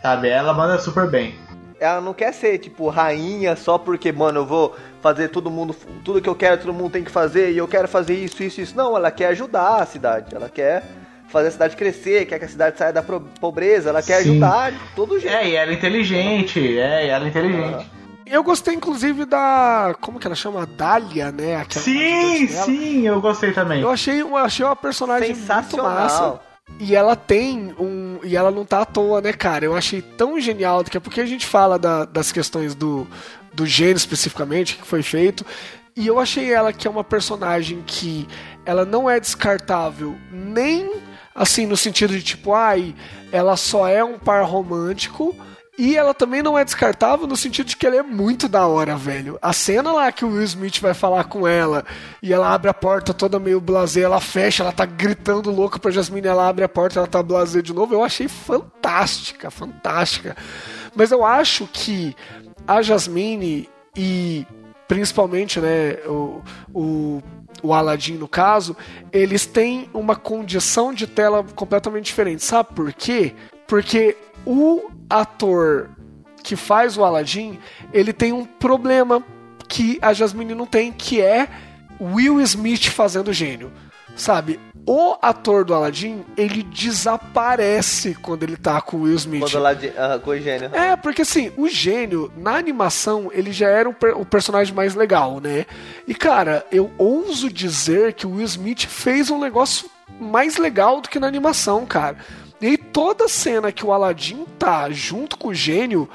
Sabe? Ela manda super bem. Ela não quer ser, tipo, rainha só porque, mano, eu vou fazer todo mundo. Tudo que eu quero, todo mundo tem que fazer, e eu quero fazer isso, isso, isso. Não, ela quer ajudar a cidade. Ela quer fazer a cidade crescer, quer que a cidade saia da pobreza, ela quer Sim. ajudar de todo jeito. É, e ela é inteligente. É, e ela é inteligente. Eu gostei, inclusive, da. Como que ela chama? Dália, né? Aquela Sim, sim, eu gostei também. Eu achei, eu achei uma personagem muito Sensacional. massa. E ela tem um. E ela não tá à toa, né, cara? Eu achei tão genial, daqui a pouco a gente fala da- das questões do, do gênio especificamente, que foi feito. E eu achei ela que é uma personagem que ela não é descartável, nem assim, no sentido de tipo, ai, ela só é um par romântico. E ela também não é descartável no sentido de que ela é muito da hora, velho. A cena lá que o Will Smith vai falar com ela e ela abre a porta toda meio blasé, ela fecha, ela tá gritando louca pra Jasmine, ela abre a porta, ela tá blasé de novo. Eu achei fantástica, fantástica. Mas eu acho que a Jasmine e principalmente, né, o, o, o Aladdin no caso, eles têm uma condição de tela completamente diferente. Sabe por quê? Porque o ator que faz o Aladdin, ele tem um problema que a Jasmine não tem, que é Will Smith fazendo o gênio. Sabe? O ator do Aladdin, ele desaparece quando ele tá com o Will Smith. Quando ela de, ah, com o gênio. É, porque assim, o gênio, na animação, ele já era o, per- o personagem mais legal, né? E cara, eu ouso dizer que o Will Smith fez um negócio mais legal do que na animação, cara. E toda cena que o Aladdin tá junto com o gênio,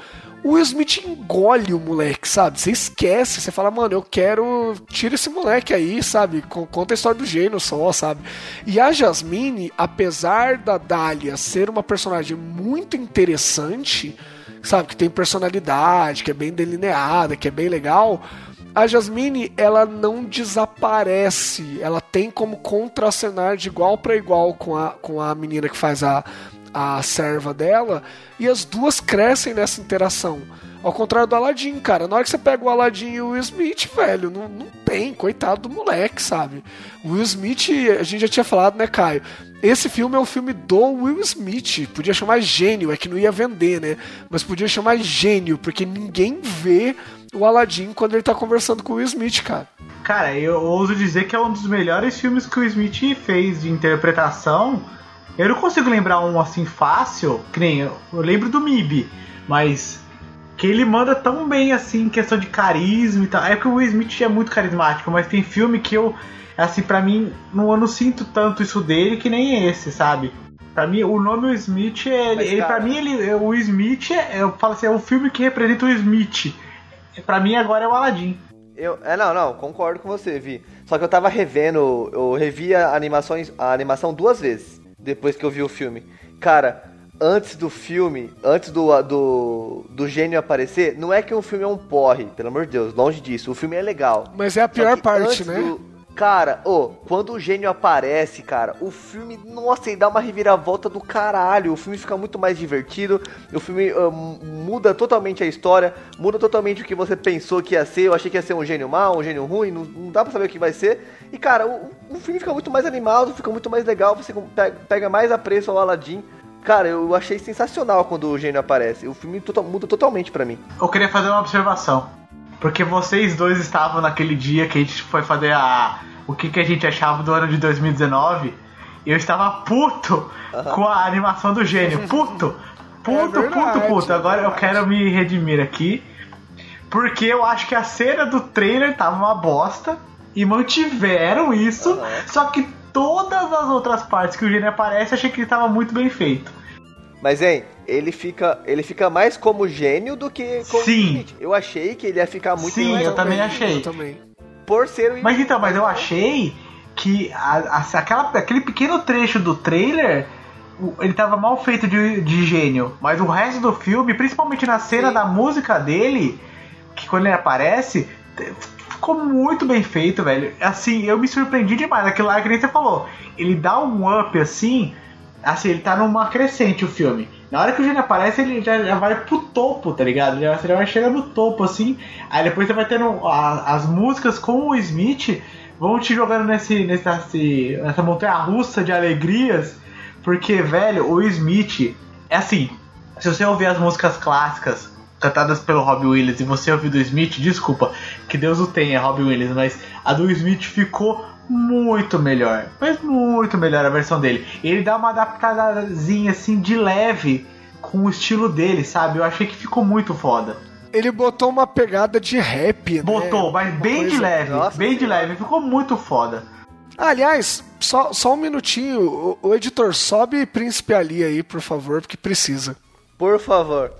o Smith engole o moleque, sabe? Você esquece, você fala, mano, eu quero. Tira esse moleque aí, sabe? Con- Conta a história do gênio só, sabe? E a Jasmine, apesar da Dália ser uma personagem muito interessante, sabe? Que tem personalidade, que é bem delineada, que é bem legal. A Jasmine, ela não desaparece. Ela tem como contracenar de igual para igual com a, com a menina que faz a, a serva dela. E as duas crescem nessa interação. Ao contrário do Aladdin, cara. Na hora que você pega o Aladdin e o Will Smith, velho, não, não tem. Coitado do moleque, sabe? O Will Smith, a gente já tinha falado, né, Caio? Esse filme é um filme do Will Smith. Podia chamar gênio, é que não ia vender, né? Mas podia chamar gênio, porque ninguém vê o Aladdin quando ele tá conversando com o Will Smith, cara. Cara, eu ouso dizer que é um dos melhores filmes que o Smith fez de interpretação. Eu não consigo lembrar um assim fácil, que nem eu, eu lembro do MIB, mas que ele manda tão bem assim, em questão de carisma e tal. É que o Will Smith é muito carismático, mas tem filme que eu, assim, pra mim, não, eu não sinto tanto isso dele que nem esse, sabe? Pra mim, o nome Will Smith, é, Mas, ele, cara- pra mim, ele, o Will Smith, é, eu falo assim, é o filme que representa o Smith. Pra mim, agora é o Aladdin. Eu, é, não, não, concordo com você, Vi. Só que eu tava revendo, eu revi a, animações, a animação duas vezes, depois que eu vi o filme. Cara, antes do filme, antes do, do, do gênio aparecer, não é que o filme é um porre, pelo amor de Deus, longe disso. O filme é legal. Mas é a pior parte, né? do- Cara, ô, quando o gênio aparece, cara, o filme, nossa, ele dá uma reviravolta do caralho. O filme fica muito mais divertido. O filme mu- muda totalmente a história, muda totalmente o que você pensou que ia ser. Eu achei que ia ser um gênio mau, um gênio ruim, não, não dá pra saber o que vai ser. E, cara, o, o filme fica muito mais animado, fica muito mais legal. Você pega mais apreço ao Aladdin. Cara, eu achei sensacional quando o gênio aparece. O filme tota- muda totalmente pra mim. Eu queria fazer uma observação. Porque vocês dois estavam naquele dia que a gente foi fazer a. O que, que a gente achava do ano de 2019. E eu estava puto com a animação do gênio. Puto! Puto, É verdade, puto, puto. é Agora eu verdade. quero me redimir aqui. Porque eu acho que a cena do trailer tava uma bosta. E mantiveram isso. Aham. Só que todas as outras partes que o gênio aparece, eu achei que ele tava muito bem feito. Mas, hein, ele fica, ele fica mais como gênio do que como Sim. Smith. Eu achei que ele ia ficar muito Sim, mais eu também achei. Eu também. por ser o Mas então, mas eu achei que a- a- aquela, aquele pequeno trecho do trailer, ele tava mal feito de, de gênio. Mas o resto do filme, principalmente na cena Sim. da música dele, que quando ele aparece, ficou muito bem feito, velho. Assim, eu me surpreendi demais. Aquilo lá que nem você falou. Ele dá um up assim. Assim, ele tá numa crescente o filme. Na hora que o gênio aparece, ele já, já vai pro topo, tá ligado? Ele já vai chegar no topo, assim. Aí depois você vai tendo a- as músicas com o Smith vão te jogando nesse, nesse- nessa montanha russa de alegrias, porque, velho, o Smith é assim. Se você ouvir as músicas clássicas cantadas pelo Robbie Williams e você ouvir do Smith, desculpa, que Deus o tenha, Robbie Williams, mas a do Smith ficou muito melhor. Mas muito melhor a versão dele. Ele dá uma adaptadazinha assim de leve com o estilo dele, sabe? Eu achei que ficou muito foda. Ele botou uma pegada de rap, né? Botou, mas Uma bem de leve, Nossa bem de Senhora. leve, ficou muito foda. Aliás, só, só um minutinho. O, o editor, sobe Príncipe Ali aí, por favor, porque precisa. Por favor.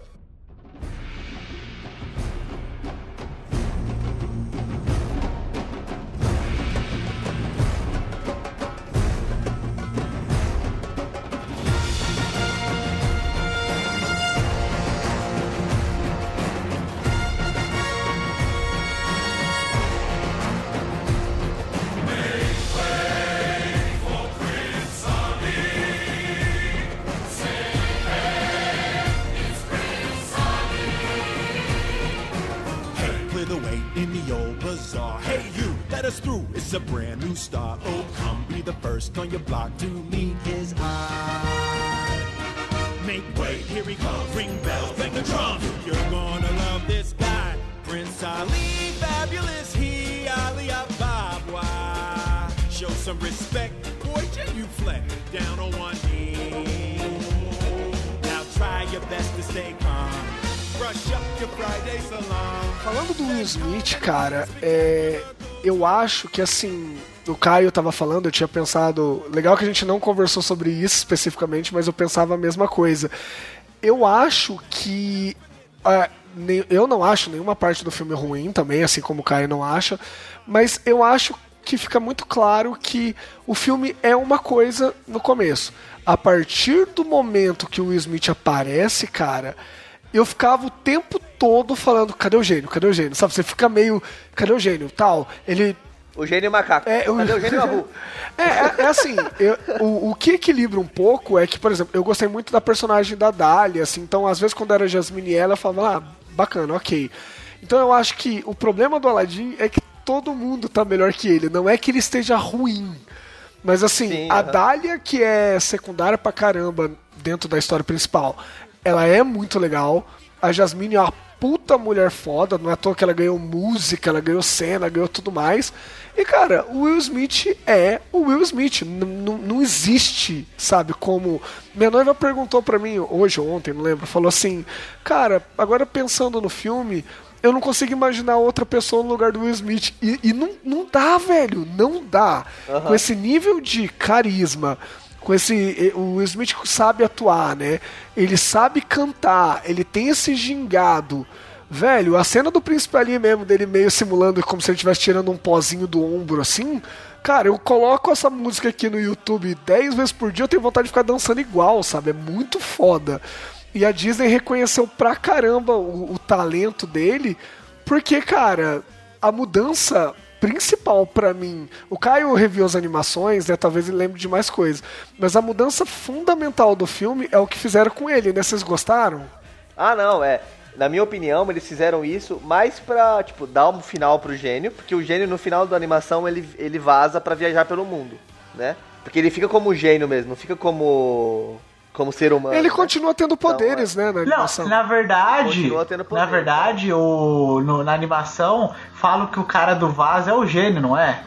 Start. Oh, come be the first on your block to meet his eye. Make way, here he comes. Ring bells, bang the drums. You're gonna love this guy. Prince Ali, fabulous he, Ali Ababa. Show some respect, boy, genuflect down on one knee. Now try your best to stay calm. Brush up your Friday salon. Falando do Will Smith, cara, é, eu acho que assim. O Caio tava falando, eu tinha pensado. Legal que a gente não conversou sobre isso especificamente, mas eu pensava a mesma coisa. Eu acho que. nem- eu não acho nenhuma parte do filme ruim também, assim como o Caio não acha, mas eu acho que fica muito claro que o filme é uma coisa no começo. A partir do momento que o Will Smith aparece, cara, eu ficava o tempo todo falando, cadê o gênio? Cadê o gênio? Sabe, você fica meio, cadê o gênio? Tal. Ele O gênio macaco. é, Cadê o gênio Abu? é, é, é assim, eu- o, o que equilibra um pouco é que, por exemplo, eu gostei muito da personagem da Dália, assim, então às vezes quando era Jasmine e ela, eu falava, ah, bacana, ok. Então eu acho que o problema do Aladdin é que todo mundo tá melhor que ele, não é que ele esteja ruim. Mas assim, Sim, a aham. Dália, que é secundária pra caramba dentro da história principal, ela é muito legal. A Jasmine é uma puta mulher foda, não é à toa que ela ganhou música, ela ganhou cena, ganhou tudo mais. E cara, o Will Smith é o Will Smith. Não existe, sabe, como. Minha noiva perguntou pra mim hoje ou ontem, não lembro, falou assim: Cara, agora pensando no filme, eu não consigo imaginar outra pessoa no lugar do Will Smith. E, e não, não dá, velho, não dá. Com esse nível de carisma, com esse. O Will Smith sabe atuar, né? Ele sabe cantar, ele tem esse gingado. Velho, a cena do príncipe ali mesmo, dele meio simulando como se ele estivesse tirando um pozinho do ombro assim. Cara, eu coloco essa música aqui no YouTube 10 vezes por dia, eu tenho vontade de ficar dançando igual, sabe? É muito foda. E a Disney reconheceu pra caramba o, o talento dele, porque, cara, a mudança principal pra mim. O Caio reviu as animações, né? Talvez ele lembre de mais coisas. Mas a mudança fundamental do filme é o que fizeram com ele, né? Vocês gostaram? Ah, não, é. Na minha opinião, eles fizeram isso mais pra, tipo, dar um final pro gênio, porque o gênio no final da animação ele, ele vaza pra viajar pelo mundo, né? Porque ele fica como gênio mesmo, não fica como como ser humano. ele né? continua tendo poderes, né? Na animação. Não, na verdade, poder, na verdade, o, no- na animação, falam que o cara do vaso é o gênio, não é?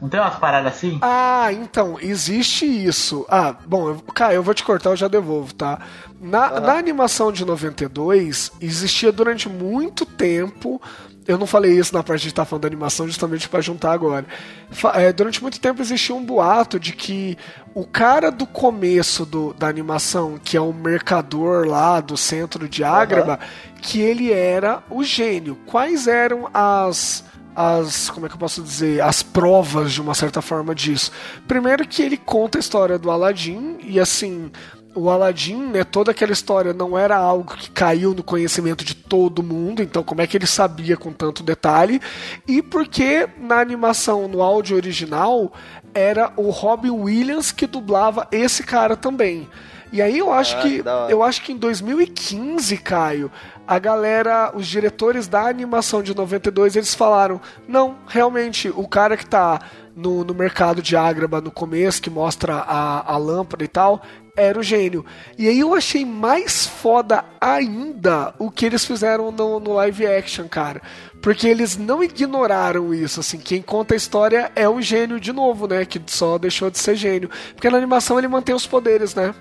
Não tem umas paradas assim? Ah, então, existe isso. Ah, bom, cara, eu vou te cortar, eu já devolvo, tá? Na, na animação de 92, existia durante muito tempo. Eu não falei isso na parte de estar falando da animação, justamente pra juntar agora. É, durante muito tempo existia um boato de que o cara do começo do- da animação, que é o mercador lá do centro de Ágraba, que ele era o gênio. Quais eram as as como é que eu posso dizer as provas de uma certa forma disso primeiro que ele conta a história do Aladdin e assim o Aladdin né toda aquela história não era algo que caiu no conhecimento de todo mundo então como é que ele sabia com tanto detalhe? E porque na animação no áudio original era o Robin Williams que dublava esse cara também. E aí eu acho Ah, que eu acho que em 2015, Caio, a galera, os diretores da animação de 92, eles falaram: não, realmente, o cara que tá no, no mercado de Ágraba no começo, que mostra a, a lâmpada e tal, era o gênio. E aí eu achei mais foda ainda o que eles fizeram no, no live action, cara. Porque eles não ignoraram isso, assim, quem conta a história é o gênio de novo, né? Que só deixou de ser gênio. Porque na animação ele mantém os poderes, né?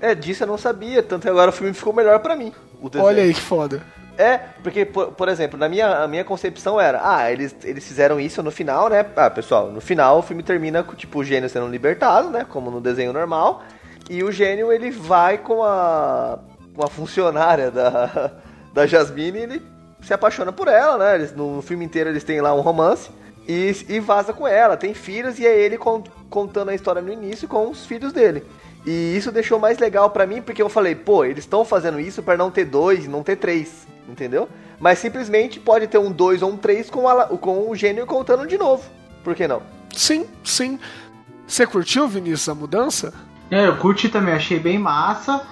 É, disso eu não sabia, tanto que agora o filme ficou melhor pra mim. Olha aí que foda. É, porque, por, por exemplo, na minha, a minha concepção era, ah, eles, eles fizeram isso no final, né? Ah, pessoal, no final o filme termina com, tipo, o gênio sendo libertado, né? Como no desenho normal. E o gênio, ele vai com a, com a funcionária da, da Jasmine e ele se apaixona por ela, né? Eles, no filme inteiro eles têm lá um romance. E, e vaza com ela, tem filhos e é ele con- contando a história no início com os filhos dele. E isso deixou mais legal pra mim, porque eu falei, pô, eles estão fazendo isso pra não ter dois, não ter três, entendeu? Mas simplesmente pode ter um dois ou um três com, a, com o gênio contando de novo. Por que não? Sim, sim. Você curtiu, Vinícius, a mudança? É, eu curti também, achei bem massa.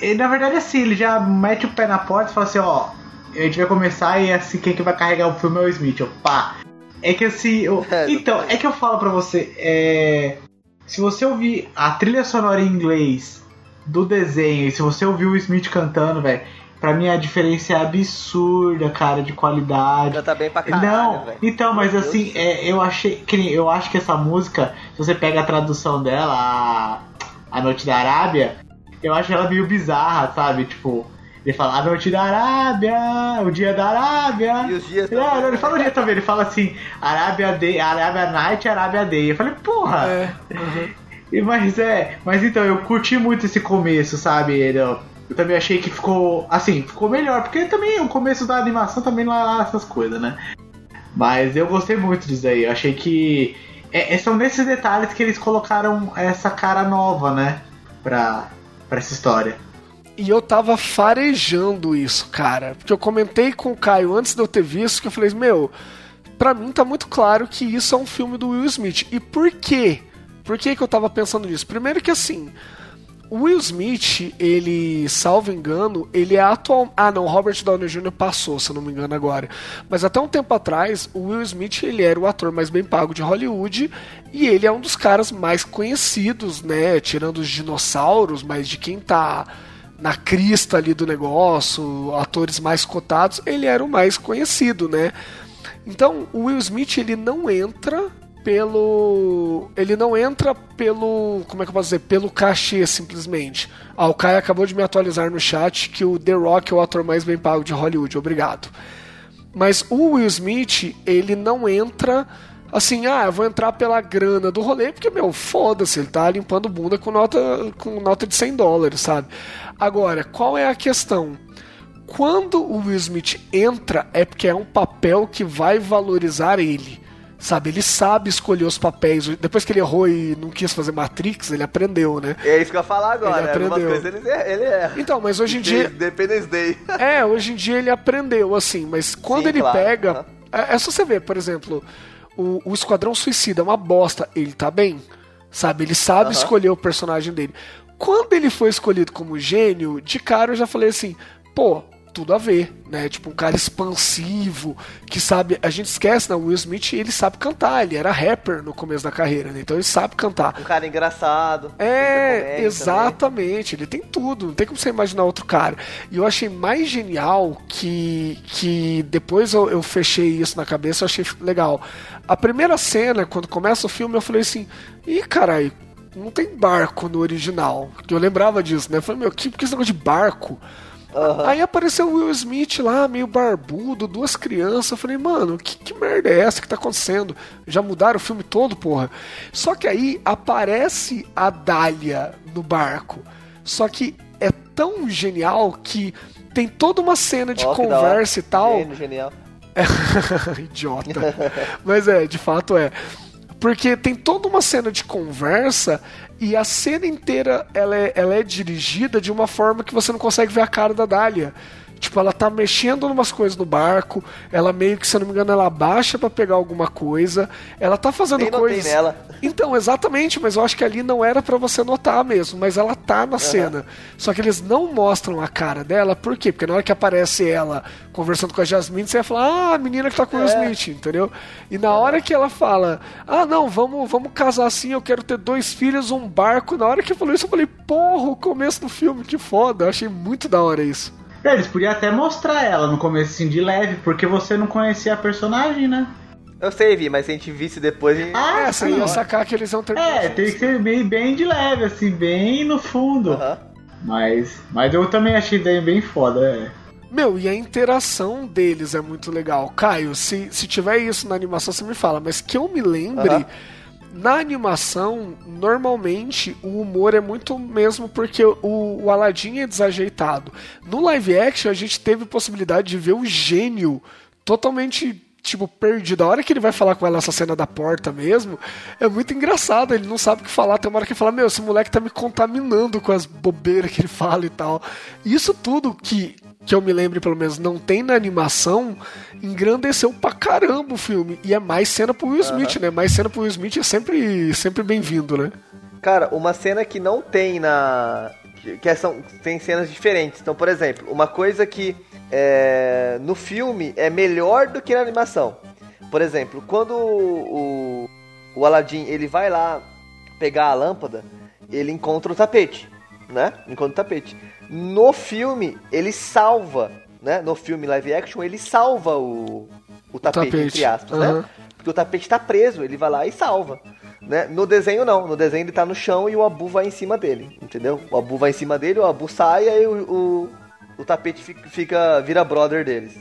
E na verdade, assim, ele já mete o pé na porta e fala assim: ó, a gente vai começar e assim, quem que vai carregar o filme é o Smith. Eu, pá. É que assim, eu- É, então, é que eu falo pra você, é. Se você ouvir a trilha sonora em inglês do desenho e se você ouvir o Smith cantando, velho, pra mim a diferença é absurda, cara, de qualidade. Já tá bem pra caralho, Não, velho. então, mas Meu assim, é, eu achei. que Eu acho que essa música, se você pega a tradução dela, a, a Noite da Arábia, eu acho ela meio bizarra, sabe? Tipo, ele fala a Noite da Arábia, o dia da Arábia. E os dias Não, também, não, ele fala o dia também, ele fala assim, Arábia Day, Arábia Night, Arábia Day. Eu falei, porra! É. E, mas é, mas então, eu curti muito esse começo, sabe? Eu, eu também achei que ficou, assim, ficou melhor, porque também o começo da animação também não é lá essas coisas, né? Mas eu gostei muito disso aí, eu achei que é, é- são nesses detalhes que eles colocaram essa cara nova, né? Pra, pra essa história. E eu tava farejando isso, cara. Porque eu comentei com o Caio antes de eu ter visto que eu falei, meu, pra mim tá muito claro que isso é um filme do Will Smith. E por quê? Por que, que eu tava pensando nisso? Primeiro que assim, o Will Smith, ele, salvo engano, ele é atual. Ah, não, Robert Downey Jr. passou, se não me engano agora. Mas até um tempo atrás, o Will Smith, ele era o ator mais bem pago de Hollywood e ele é um dos caras mais conhecidos, né? Tirando os dinossauros, mas de quem tá na crista ali do negócio, atores mais cotados, ele era o mais conhecido, né? Então, o Will Smith, ele não entra pelo. Ele não entra pelo. Como é que eu posso dizer? Pelo cachê, simplesmente. Ah, o Caio acabou de me atualizar no chat que o The Rock é o ator mais bem pago de Hollywood. Obrigado. Mas o Will Smith, ele não entra assim, ah, eu vou entrar pela grana do rolê, porque, meu, foda-se, ele tá limpando bunda com nota, com nota de 100 dólares, sabe? Agora, qual é a questão? Quando o Will Smith entra, é porque é um papel que vai valorizar ele. Sabe, ele sabe escolher os papéis. Depois que ele errou e não quis fazer Matrix, ele aprendeu, né? É isso que eu ia falar agora. Ele Algumas aprendeu. coisas ele, ele erra. Então, mas hoje em dia. Independence Day. É, hoje em dia ele aprendeu, assim, mas quando Sim, ele claro, pega. É, é só você ver, por exemplo, o, o Esquadrão Suicida é uma bosta, ele tá bem. Sabe, ele sabe Aham. escolher o personagem dele. Quando ele foi escolhido como gênio, de cara eu já falei assim, pô, tudo a ver, né? Tipo, um cara expansivo, que sabe. A gente esquece, né? O Will Smith, ele sabe cantar, ele era rapper no começo da carreira, né? Então ele sabe cantar. Um cara engraçado. É, exatamente. Ele tem tudo. Não tem como você imaginar outro cara. E eu achei mais genial que, que depois eu, eu fechei isso na cabeça, eu achei legal. A primeira cena, quando começa o filme, eu falei assim: ih, caralho, não tem barco no original. Que eu lembrava disso, né? Eu falei, meu, que, que esse negócio de barco? Aí apareceu o Will Smith lá, meio barbudo, duas crianças. Eu falei, mano, que, que merda é essa que tá acontecendo? Já mudaram o filme todo, porra. Só que aí aparece a Dália no barco. Só que é tão genial que tem toda uma cena de hora. conversa e tal. Gênio, genial. Idiota. Mas é, de fato é. Porque tem toda uma cena de conversa e a cena inteira ela é, ela é dirigida de uma forma que você não consegue ver a cara da Dália. Tipo, ela tá mexendo numas coisas no barco, ela meio que, se eu não me engano, ela baixa pra pegar alguma coisa, ela tá fazendo Nem coisas. nela. Então, exatamente, mas eu acho que ali não era pra você notar mesmo, mas ela tá na cena. Só que eles não mostram a cara dela, por quê? Porque na hora que aparece ela conversando com a Jasmine, você vai falar, ah, a menina que tá com o É. Smith, entendeu? E na hora que ela fala, ah, não, vamos, vamos casar assim, eu quero ter dois filhos, um barco. Na hora que falou isso, eu falei, porra, o começo do filme, que foda. Eu achei muito da hora isso. É, Eles podiam até mostrar ela no começo assim, de leve, porque você não conhecia a personagem, né? Eu sei, Vi, mas se a gente visse depois. a gente- Ah, É, você sim. ia sacar que eles iam terminar. É, tem que ser bem, bem de leve, assim, bem no fundo. Mas, mas eu também achei daí bem foda, é. Meu, e a interação deles é muito legal. Caio, se, se tiver isso na animação, você me fala, mas que eu me lembre. Na animação, normalmente o humor é muito mesmo porque o, o Aladdin é desajeitado. No live action, a gente teve possibilidade de ver o gênio totalmente. Tipo, perdido. A hora que ele vai falar com ela essa cena da porta mesmo, é muito engraçado. Ele não sabe o que falar. Tem uma hora que ele fala: Meu, esse moleque tá me contaminando com as bobeiras que ele fala e tal. Isso tudo que, que eu me lembre, pelo menos, não tem na animação, engrandeceu pra caramba o filme. E é mais cena pro Will Smith, né? Mais cena pro Will Smith é sempre, sempre bem-vindo, né? Cara, uma cena que não tem na. que- Que são, tem cenas diferentes. Então, por exemplo, uma coisa que é, no filme é melhor do que na animação. Por exemplo, quando o, o Aladdin ele vai lá pegar a lâmpada, ele encontra o tapete, né? Encontra o tapete. No filme, ele salva, né? No filme live action, ele salva o, o tapete, tapete, entre aspas, aham. né? Porque o tapete tá preso, ele vai lá e salva. Né? No desenho não, no desenho ele tá no chão e o Abu vai em cima dele, entendeu? O Abu vai em cima dele, o Abu sai e aí o, o, o tapete fica, fica- vira brother deles.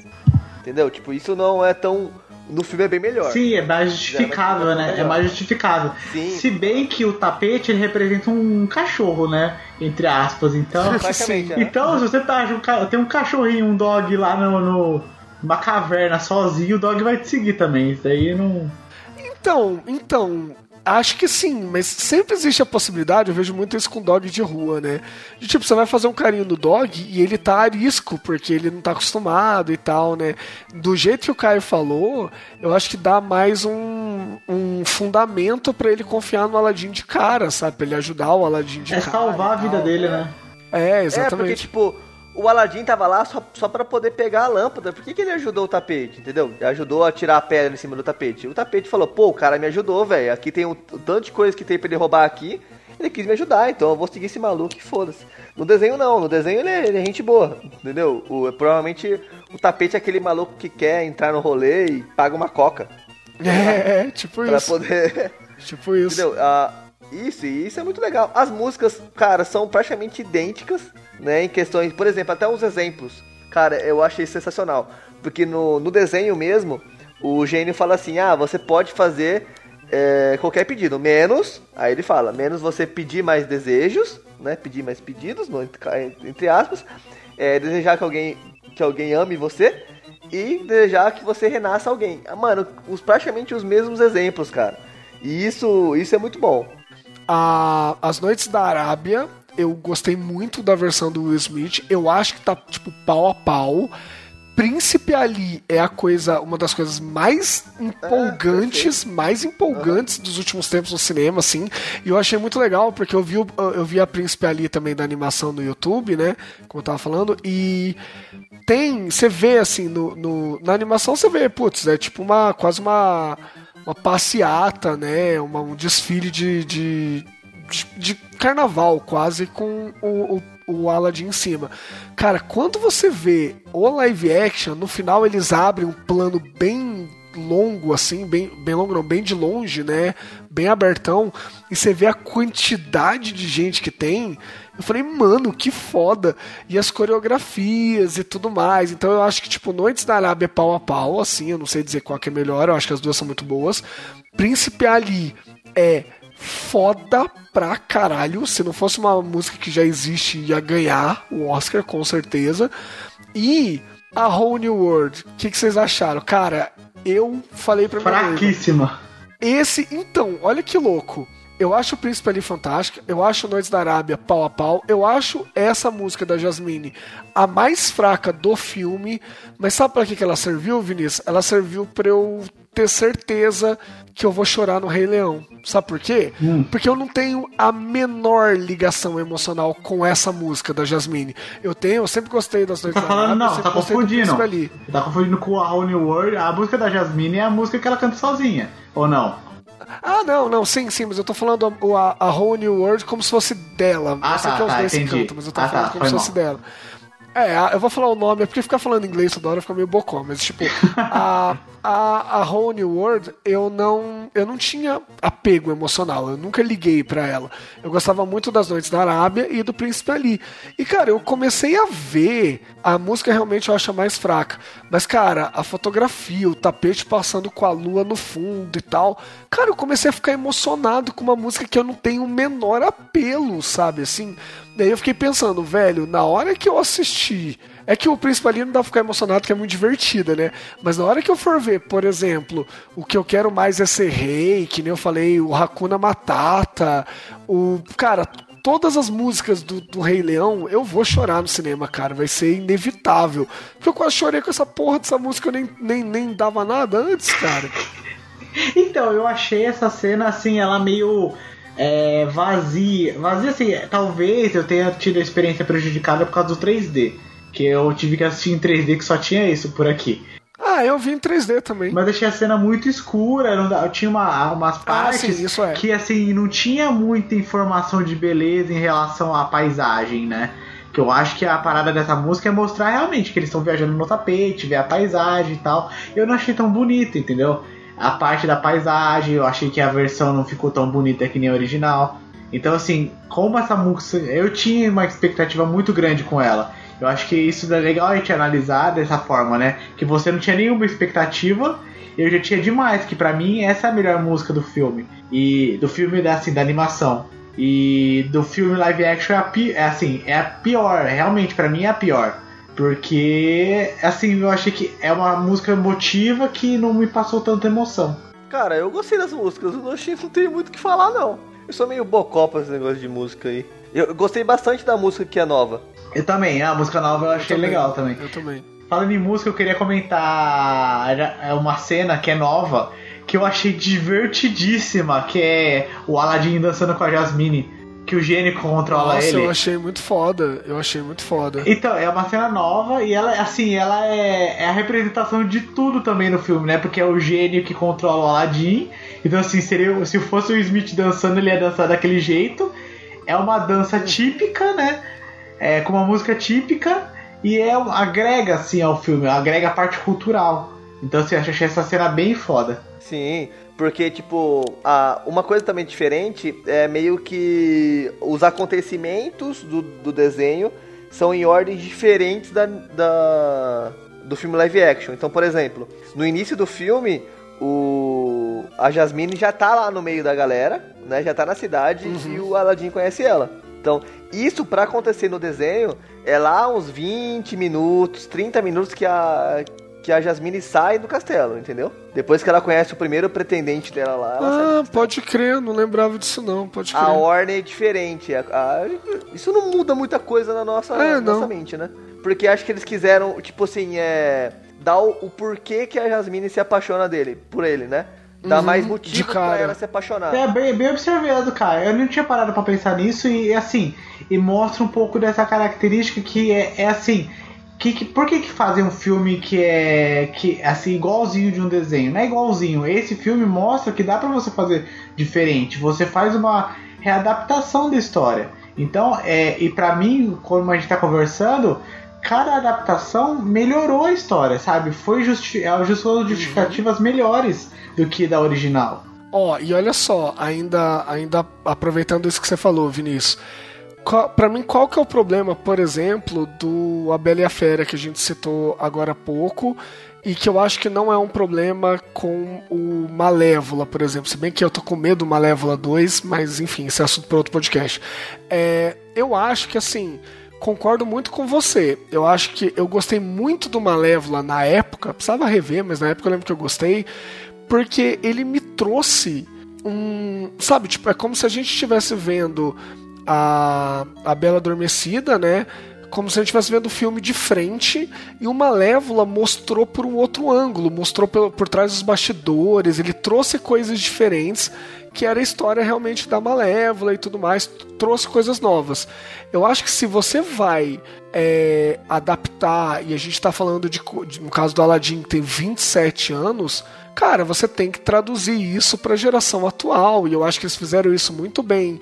Entendeu? Tipo, isso não é tão. No filme é bem melhor. Sim, é mais justificável, mas né? é É mais justificável. Sim. Se bem que o tapete ele representa um cachorro, né? Entre aspas, então. Né? Então, se você tá, tem um cachorrinho, um dog lá no, no- numa caverna sozinho, o dog vai te seguir também. Isso aí não. Então, então, acho que sim, mas sempre existe a possibilidade, eu vejo muito isso com dog de rua, né? De tipo, você vai fazer um carinho no dog e ele tá a risco, porque ele não tá acostumado e tal, né? Do jeito que o Caio falou, eu acho que dá mais um, um fundamento pra ele confiar no Aladdin de cara, sabe? Pra ele ajudar o Aladdin de É cara. salvar a vida dele, né? É, É, porque, exatamente. tipo, o Aladdin tava lá só, só pra poder pegar a lâmpada. Por que, que ele ajudou o tapete, entendeu? Ele ajudou a tirar a pedra em cima do tapete. O tapete falou, pô, o cara me ajudou, velho. Aqui tem um, o tanto de coisa que tem pra ele roubar aqui. Ele quis me ajudar, então eu vou seguir esse maluco e foda-se. No desenho não, no desenho ele é, ele é gente boa, entendeu? O, provavelmente o tapete é aquele maluco que quer entrar no rolê e paga uma coca. É, tipo Pra isso. poder. Tipo isso. Entendeu? Ah, isso, e isso é muito legal. As músicas, cara, são praticamente idênticas, né? Em questões, por exemplo, até uns exemplos. Cara, eu achei sensacional. Porque no, no desenho mesmo, o gênio fala assim: ah, você pode fazer é, qualquer pedido, menos. Aí ele fala: menos você pedir mais desejos, né? Pedir mais pedidos, no- entre aspas. é, desejar que alguém, que alguém ame você. E desejar que você renasça alguém. Ah, Mano, os, praticamente os mesmos exemplos, cara. E isso, isso é muito bom. A, As Noites da Arábia, eu gostei muito da versão do Will Smith. Eu acho que tá, tipo, pau a pau. Príncipe Ali é a coisa, uma das coisas mais empolgantes, mais empolgantes dos últimos tempos no cinema, assim. E eu achei muito legal, porque eu vi, eu vi a Príncipe Ali também da animação no YouTube, né? Como eu tava falando, e tem. Você vê assim, no, no- na animação você vê, putz, é tipo uma. quase uma. Uma passeata, né? Uma, um desfile de, de, de, de carnaval, quase, com o, o, o Aladdin em cima. Cara, quando você vê o live action, no final eles abrem um plano bem longo, assim, bem, bem longo, não, bem de longe, né? Bem abertão, e você vê a quantidade de gente que tem. Eu falei, mano, que foda! E as coreografias e tudo mais. Então eu acho que, tipo, Noites da Arábia é pau a pau, assim, eu não sei dizer qual que é melhor, eu acho que as duas são muito boas. Príncipe Ali é foda pra caralho. Se não fosse uma música que já existe, ia ganhar o Oscar, com certeza. E a Whole New World, o que, que vocês acharam? Cara, eu falei pra noiva, Fraquíssima. esse, então, olha que louco. Eu acho o Príncipe ali fantástico, eu acho Noites da Arábia pau a pau, eu acho essa música da Jasmine a mais fraca do filme, mas sabe pra que que ela serviu, Vinícius? Ela serviu pra eu ter certeza que eu vou chorar no Rei Leão. Sabe por quê? Porque eu não tenho a menor ligação emocional com essa música da Jasmine. Eu tenho, eu sempre gostei das Noites Tá da falando, Arábia, eu não, tá confundindo. Ali. Tá confundindo com a Whole New World. A música da Jasmine é a música que ela canta sozinha, ou não? Ah, não, não, sim, sim, mas eu tô falando a, a, a Whole New World como se fosse dela. Ah, eu sei tá, que é os tá, dois entendi. cantam, mas eu tô Ah, falando tá, como se fosse mal. dela. É, eu vou falar o nome, é porque ficar falando inglês toda hora fica meio bocó, mas tipo, a, a, a Whole New World, eu não, eu não tinha apego emocional, eu nunca liguei pra ela. Eu gostava muito das Noites da Arábia e do Príncipe Ali. E cara, eu comecei a ver, a música realmente eu acho mais fraca, mas cara, a fotografia, o tapete passando com a lua no fundo e tal, cara, eu comecei a ficar emocionado com uma música que eu não tenho o menor apelo, sabe, assim... Daí eu fiquei pensando, velho, na hora que eu assisti. É que o Príncipe ali não dá pra ficar emocionado, que é muito divertida, né? Mas na hora que eu for ver, por exemplo, o que eu quero mais é ser rei, que nem eu falei, o Hakuna Matata, o. Cara, todas as músicas do, do Rei Leão, eu vou chorar no cinema, cara. Vai ser inevitável. Porque eu quase chorei com essa porra dessa música, eu nem, nem, nem dava nada antes, cara. Então, eu achei essa cena assim, ela meio é, vazia. Vazia assim, talvez eu tenha tido a experiência prejudicada por causa do 3D. Que eu tive que assistir em 3D que só tinha isso por aqui. Ah, eu vi em 3D também. Mas achei a cena muito escura, não tinha uma, umas partes sim, isso é. que assim, não tinha muita informação de beleza em relação à paisagem, né? Que eu acho que a parada dessa música é mostrar realmente que eles estão viajando no tapete, ver a paisagem e tal. Eu não achei tão bonita, entendeu? A parte da paisagem, eu achei que a versão não ficou tão bonita que nem a original. Então, assim, como essa música. Eu tinha uma expectativa muito grande com ela. Eu acho que isso é legal a gente analisar dessa forma, né? Que você não tinha nenhuma expectativa, eu já tinha demais, que pra mim essa é a melhor música do filme. E do filme da, assim, da animação. E do filme live action é, a pi- é assim, é a pior, realmente pra mim é a pior. Porque assim, eu achei que é uma música emotiva que não me passou tanta emoção. Cara, eu gostei das músicas, eu não achei não tenho muito o que falar, não. Eu sou meio bocó pra esse negócio de música aí. Eu gostei bastante da música que é nova. Eu também, a música nova eu achei também. legal também. Eu também. Falando em música, eu queria comentar é uma cena que é nova, que eu achei divertidíssima, que é o Aladdin dançando com a Jasmine, que o gênio controla Nossa, ele. eu achei muito foda. Eu achei muito foda. Então, é uma cena nova e ela, assim, ela é, é a representação de tudo também no filme, né? Porque é o gênio que controla o Aladdin. Então, assim, seria, se fosse o Smith dançando, ele ia dançar daquele jeito. É uma dança típica, né? É, com uma música típica e é, agrega, assim, ao filme, agrega a parte cultural. Então, assim, eu achei essa cena bem foda. Sim, porque, tipo, a, uma coisa também diferente é meio que os acontecimentos do, do desenho são em ordens diferentes da, da- do filme live action. Então, por exemplo, no início do filme, o, a Jasmine já tá lá no meio da galera, né? Já tá na cidade e o Aladdin conhece ela. Então, isso pra acontecer no desenho é lá uns 20 minutos, 30 minutos que a que a Jasmine sai do castelo, entendeu? Depois que ela conhece o primeiro pretendente dela lá, ela Ah, pode crer, não lembrava disso não, pode crer. A ordem é diferente. a- a- isso não muda muita coisa na nossa, É, nossa não. mente, né? Porque acho que eles quiseram, tipo assim, é. Dar o, o porquê que a Jasmine se apaixona dele, por ele, né? Dar Uhum, mais de motivo cara. pra ela se apaixonar. É bem, bem observado, cara. Eu não tinha parado pra pensar nisso e assim, e mostra um pouco dessa característica que é, é assim. Que, que- por que, que fazem um filme que é que assim igualzinho de um desenho? Não é igualzinho. Esse filme mostra que dá pra você fazer diferente. Você faz uma readaptação da história. Então, é, e pra mim, como a gente tá conversando, cada adaptação melhorou a história, sabe? Foi justi ajustou justificativas melhores do que da original. Ó, e olha só, ainda, ainda aproveitando isso que você falou, Vinícius. Pra mim, qual que é o problema, por exemplo, do A Bela e a Fera que a gente citou agora há pouco e que eu acho que não é um problema com o Malévola, por exemplo. Se bem que eu tô com medo do Malévola 2, mas enfim, esse é assunto para outro podcast. É, eu acho que assim, concordo muito com você. Eu acho que eu gostei muito do Malévola na época, precisava rever, mas na época eu lembro que eu gostei, porque ele me trouxe um. Sabe, tipo, é como se a gente estivesse vendo a, a Bela Adormecida, né? Como se a gente estivesse vendo o filme de frente e o Malévola mostrou por um outro ângulo, mostrou pelo, por trás dos bastidores, ele trouxe coisas diferentes, que era a história realmente da Malévola e tudo mais, trouxe coisas novas. Eu acho que se você vai é, adaptar, e a gente tá falando de, no caso do Aladdin, que tem 27 anos, cara, você tem que traduzir isso pra geração atual, e eu acho que eles fizeram isso muito bem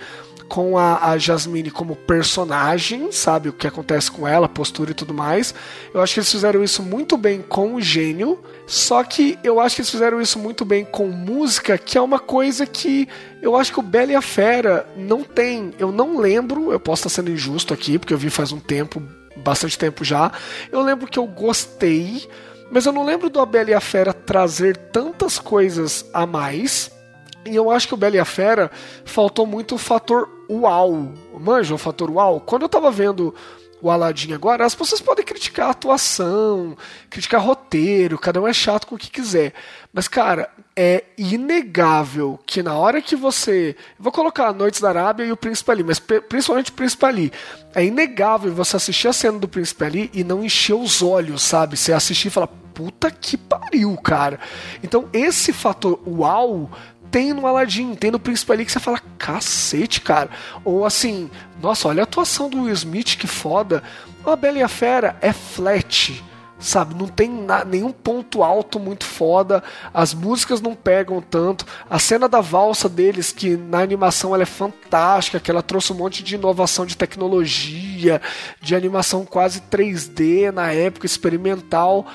com a, a Jasmine como personagem, sabe? O que acontece com ela, postura e tudo mais. Eu acho que eles fizeram isso muito bem com o gênio. Só que eu acho que eles fizeram isso muito bem com música, que é uma coisa que eu acho que o Bela e a Fera não tem. Eu não lembro, eu posso estar sendo injusto aqui, porque eu vi faz um tempo, bastante tempo já. Eu lembro que eu gostei, mas eu não lembro do Bela e a Fera trazer tantas coisas a mais. E eu acho que o Bela e a Fera faltou muito o fator uau. Manja o fator uau? Quando eu tava vendo o Aladdin agora, as pessoas podem criticar a atuação, criticar roteiro, cada um é chato com o que quiser. Mas, cara, é inegável que na hora que você. Vou colocar a Noites da Arábia e o Príncipe Ali, mas pri- principalmente o Príncipe Ali. É inegável você assistir a cena do Príncipe Ali e não encher os olhos, sabe? Você assistir e falar, puta que pariu, cara. Então, esse fator uau tem no Aladdin, tem no Príncipe ali que você fala, cacete, cara. Ou assim, nossa, olha a atuação do Will Smith, que foda. A Bela e a Fera é flat, sabe? Não tem na- nenhum ponto alto muito foda. As músicas não pegam tanto. A cena da valsa deles, que na animação ela é fantástica, que ela trouxe um monte de inovação de tecnologia, de animação quase 3D na época, experimental.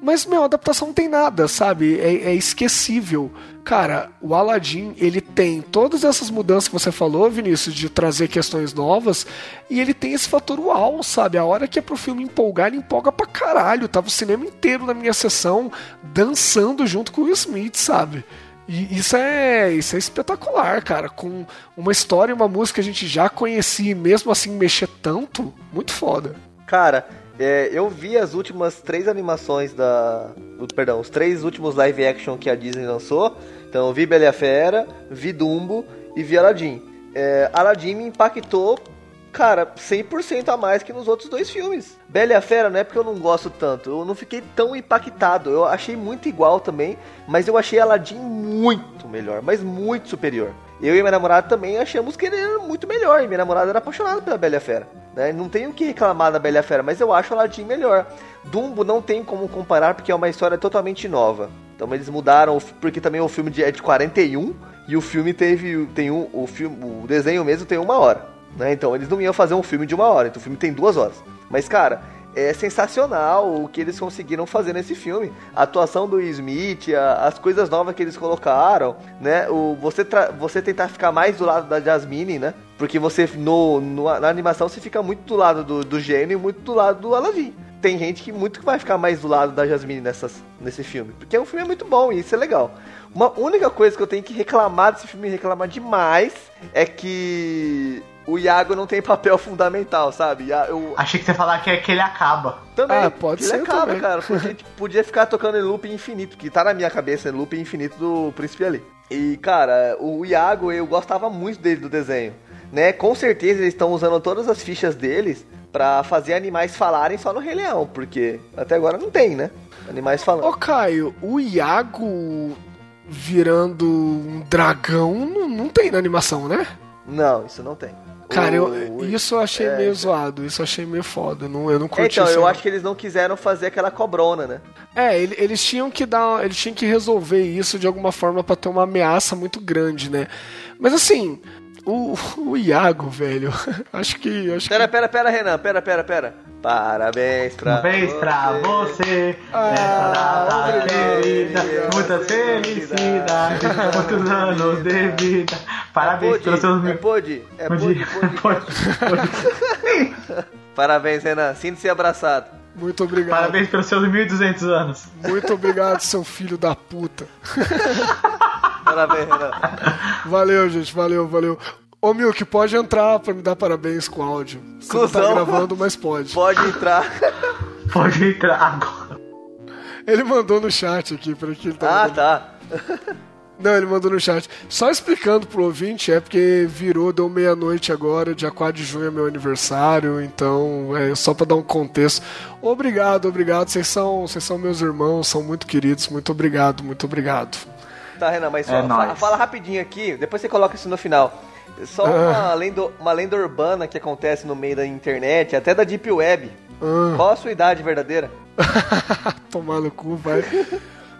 Mas, meu, a adaptação não tem nada, sabe? É, é esquecível. Cara, o Aladdin, ele tem todas essas mudanças que você falou, Vinícius, de trazer questões novas, e ele tem esse fator uau, sabe? A hora que é pro filme empolgar, ele empolga pra caralho. Tava o cinema inteiro na minha sessão dançando junto com o Will Smith, sabe? E isso é, isso é espetacular, cara. Com uma história e uma música que a gente já conhecia e mesmo assim mexer tanto, muito foda. Cara, é, eu vi as últimas três animações da. Perdão, os três últimos live action que a Disney lançou. Então vi Bela e a Fera, vi Dumbo e vi Aladdin. É, Aladdin me impactou, cara, 100% a mais que nos outros dois filmes. Bela e a Fera não é porque eu não gosto tanto, eu não fiquei tão impactado. Eu achei muito igual também, mas eu achei Aladdin muito melhor, mas muito superior. Eu e minha namorada também achamos que ele era muito melhor, e minha namorada era apaixonada pela Bela Fera. Né? Não tenho o que reclamar da Bela Fera, mas eu acho Aladdin melhor. Dumbo não tem como comparar porque é uma história totalmente nova. Então eles mudaram, porque também o filme é de 41 e o filme teve tem um, o filme, o desenho mesmo tem uma hora, né? Então eles não iam fazer um filme de uma hora, então o filme tem duas horas. Mas cara, é sensacional o que eles conseguiram fazer nesse filme. A atuação do Smith, a- as coisas novas que eles colocaram, né? O, você, você tentar ficar mais do lado da Jasmine, né? Porque você, no, no- na animação, você fica muito do lado do, do gênio e muito do lado do Aladdin. Tem gente que muito que vai ficar mais do lado da Jasmine nessas, nesse filme. Porque o filme é muito bom e isso é legal. Uma única coisa que eu tenho que reclamar desse filme, reclamar demais, é que o Iago não tem papel fundamental, sabe? Eu, Achei que você ia falar que, é que ele acaba. também. Ah, pode ele ser acaba, também. cara. Porque podia ficar tocando em loop infinito, que tá na minha cabeça, em loop infinito do Príncipe ali. E, cara, o Iago, eu gostava muito dele do desenho. Né? Com certeza eles estão usando todas as fichas deles pra fazer animais falarem só no Rei Leão, porque até agora não tem, né? Animais falando. Ô Caio, o Iago virando um dragão não, não tem na animação, né? Não, isso não tem. Cara, eu, isso eu achei é, meio zoado, isso eu achei meio foda. Não, eu não É, curti então, eu não. acho que eles não quiseram fazer aquela cobrona, né? É, ele- eles tinham que dar. Eles tinham que resolver isso de alguma forma pra ter uma ameaça muito grande, né? Mas assim, o, o Iago, velho, acho que. Acho Pera, que pera, pera, Renan, pera, pera, pera. Parabéns pra Parabéns pra você, nessa data querida, muitas felicidades, muitos anos de vida. Parabéns pelos seus é pode, é Pode, pode, pode. pode. Parabéns, Renan. Sinta-se abraçado. Muito obrigado. Parabéns pelos seus 1.200 anos. Muito obrigado, seu filho da puta. Parabéns, Renan. Valeu, gente, valeu, valeu. Ô Milk, pode entrar pra me dar parabéns com áudio. Você não tá gravando, mas pode. Pode entrar. Pode entrar agora. Ele mandou no chat aqui pra que ele tá Ah, tá. Não, ele mandou no chat. Só explicando pro ouvinte, é porque virou, deu meia-noite agora, dia 4 de junho é meu aniversário, então é só pra dar um contexto. Obrigado, obrigado. Vocês são, vocês são meus irmãos, são muito queridos. Muito obrigado, muito obrigado. Tá, Renan, mas É só, fa- nóis. fala rapidinho aqui, depois você coloca isso no final. Só uma, Ah. lenda, uma lenda urbana que acontece no meio da internet, até da Deep Web. Ah. Qual a sua idade verdadeira? Tomar no cu, vai.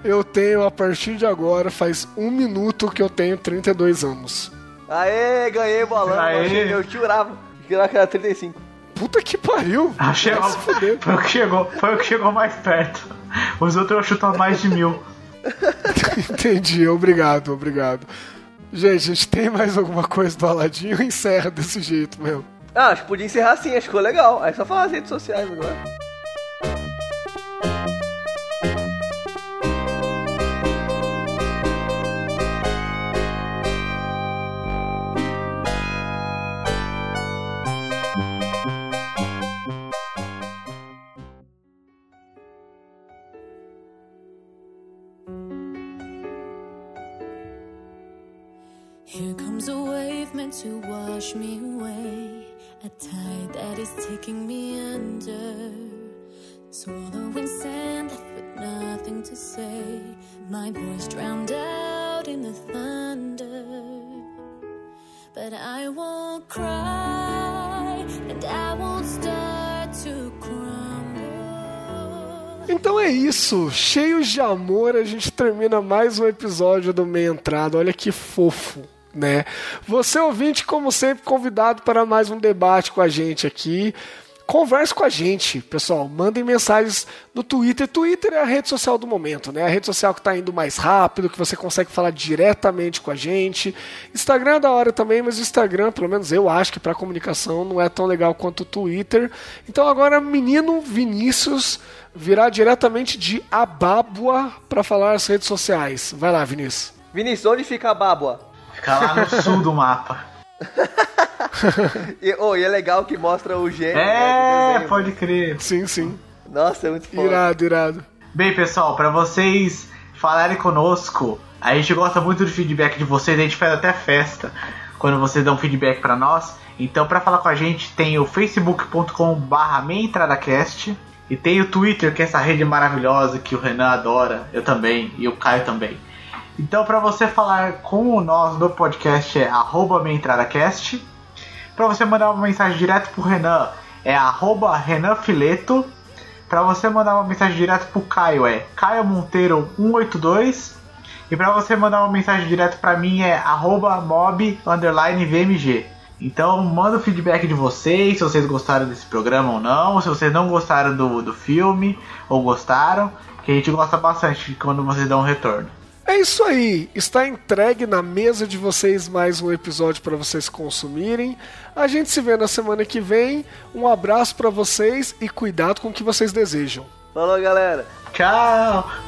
Eu tenho, a partir de agora, faz um minuto que eu tenho 32 anos. Aê, ganhei bolão. Aê. Eu, eu jurava. Que era 35. Puta que pariu! Se fuder. foi o que chegou, foi o que chegou mais perto. Os outros chutam mais de mil. Entendi, obrigado, obrigado. Gente, a gente tem mais alguma coisa do Aladinho encerra desse jeito mesmo? Ah, acho que podia encerrar assim, acho que ficou legal. Aí só falar as redes sociais agora. Wash me away. A tide that is taking me under. Swallowing sand with nothing to say. My voice drowned out in the thunder. But I won't cry, and I won't start to crumble. Então é isso, cheios de amor, a gente termina mais um episódio do Meia Entrada. Olha que fofo, né? Você ouvinte, como sempre, convidado para mais um debate com a gente aqui. Converse com a gente, pessoal. Mandem mensagens no Twitter. Twitter é a rede social do momento, né? A rede social que está indo mais rápido, que você consegue falar diretamente com a gente. Instagram é da hora também, mas o Instagram, pelo menos eu acho que para comunicação não é tão legal quanto o Twitter. Então agora, menino Vinícius virá diretamente de Abábua para falar as redes sociais. Vai lá, Vinícius. Vinícius, onde fica a Bábua? Fica lá no sul do mapa. E, oh, e é legal que mostra o gênio. né, É, desenho. pode crer. Sim, sim. Nossa, é muito foda. Irado, irado. Bem, pessoal, pra vocês falarem conosco, a gente gosta muito do feedback de vocês, a gente faz até festa quando vocês dão feedback pra nós. Então, pra falar com a gente, tem o facebook.com/barra meentradacast e tem o Twitter, que é essa rede maravilhosa que o Renan adora, eu também e o Caio também. Então, pra você falar com nós no podcast é arroba. Pra você mandar uma mensagem direto pro Renan é arroba Renan Fileto. Pra você mandar uma mensagem direto pro Caio é Caio Monteiro 182. E pra você mandar uma mensagem direto pra mim é arroba mob VMG. Então manda o feedback de vocês, se vocês gostaram desse programa ou não, se vocês não gostaram do, do filme ou gostaram, que a gente gosta bastante quando vocês dão um retorno. É isso aí, está entregue na mesa de vocês mais um episódio para vocês consumirem. A gente se vê na semana que vem. Um abraço para vocês e cuidado com o que vocês desejam. Falou, galera. Tchau!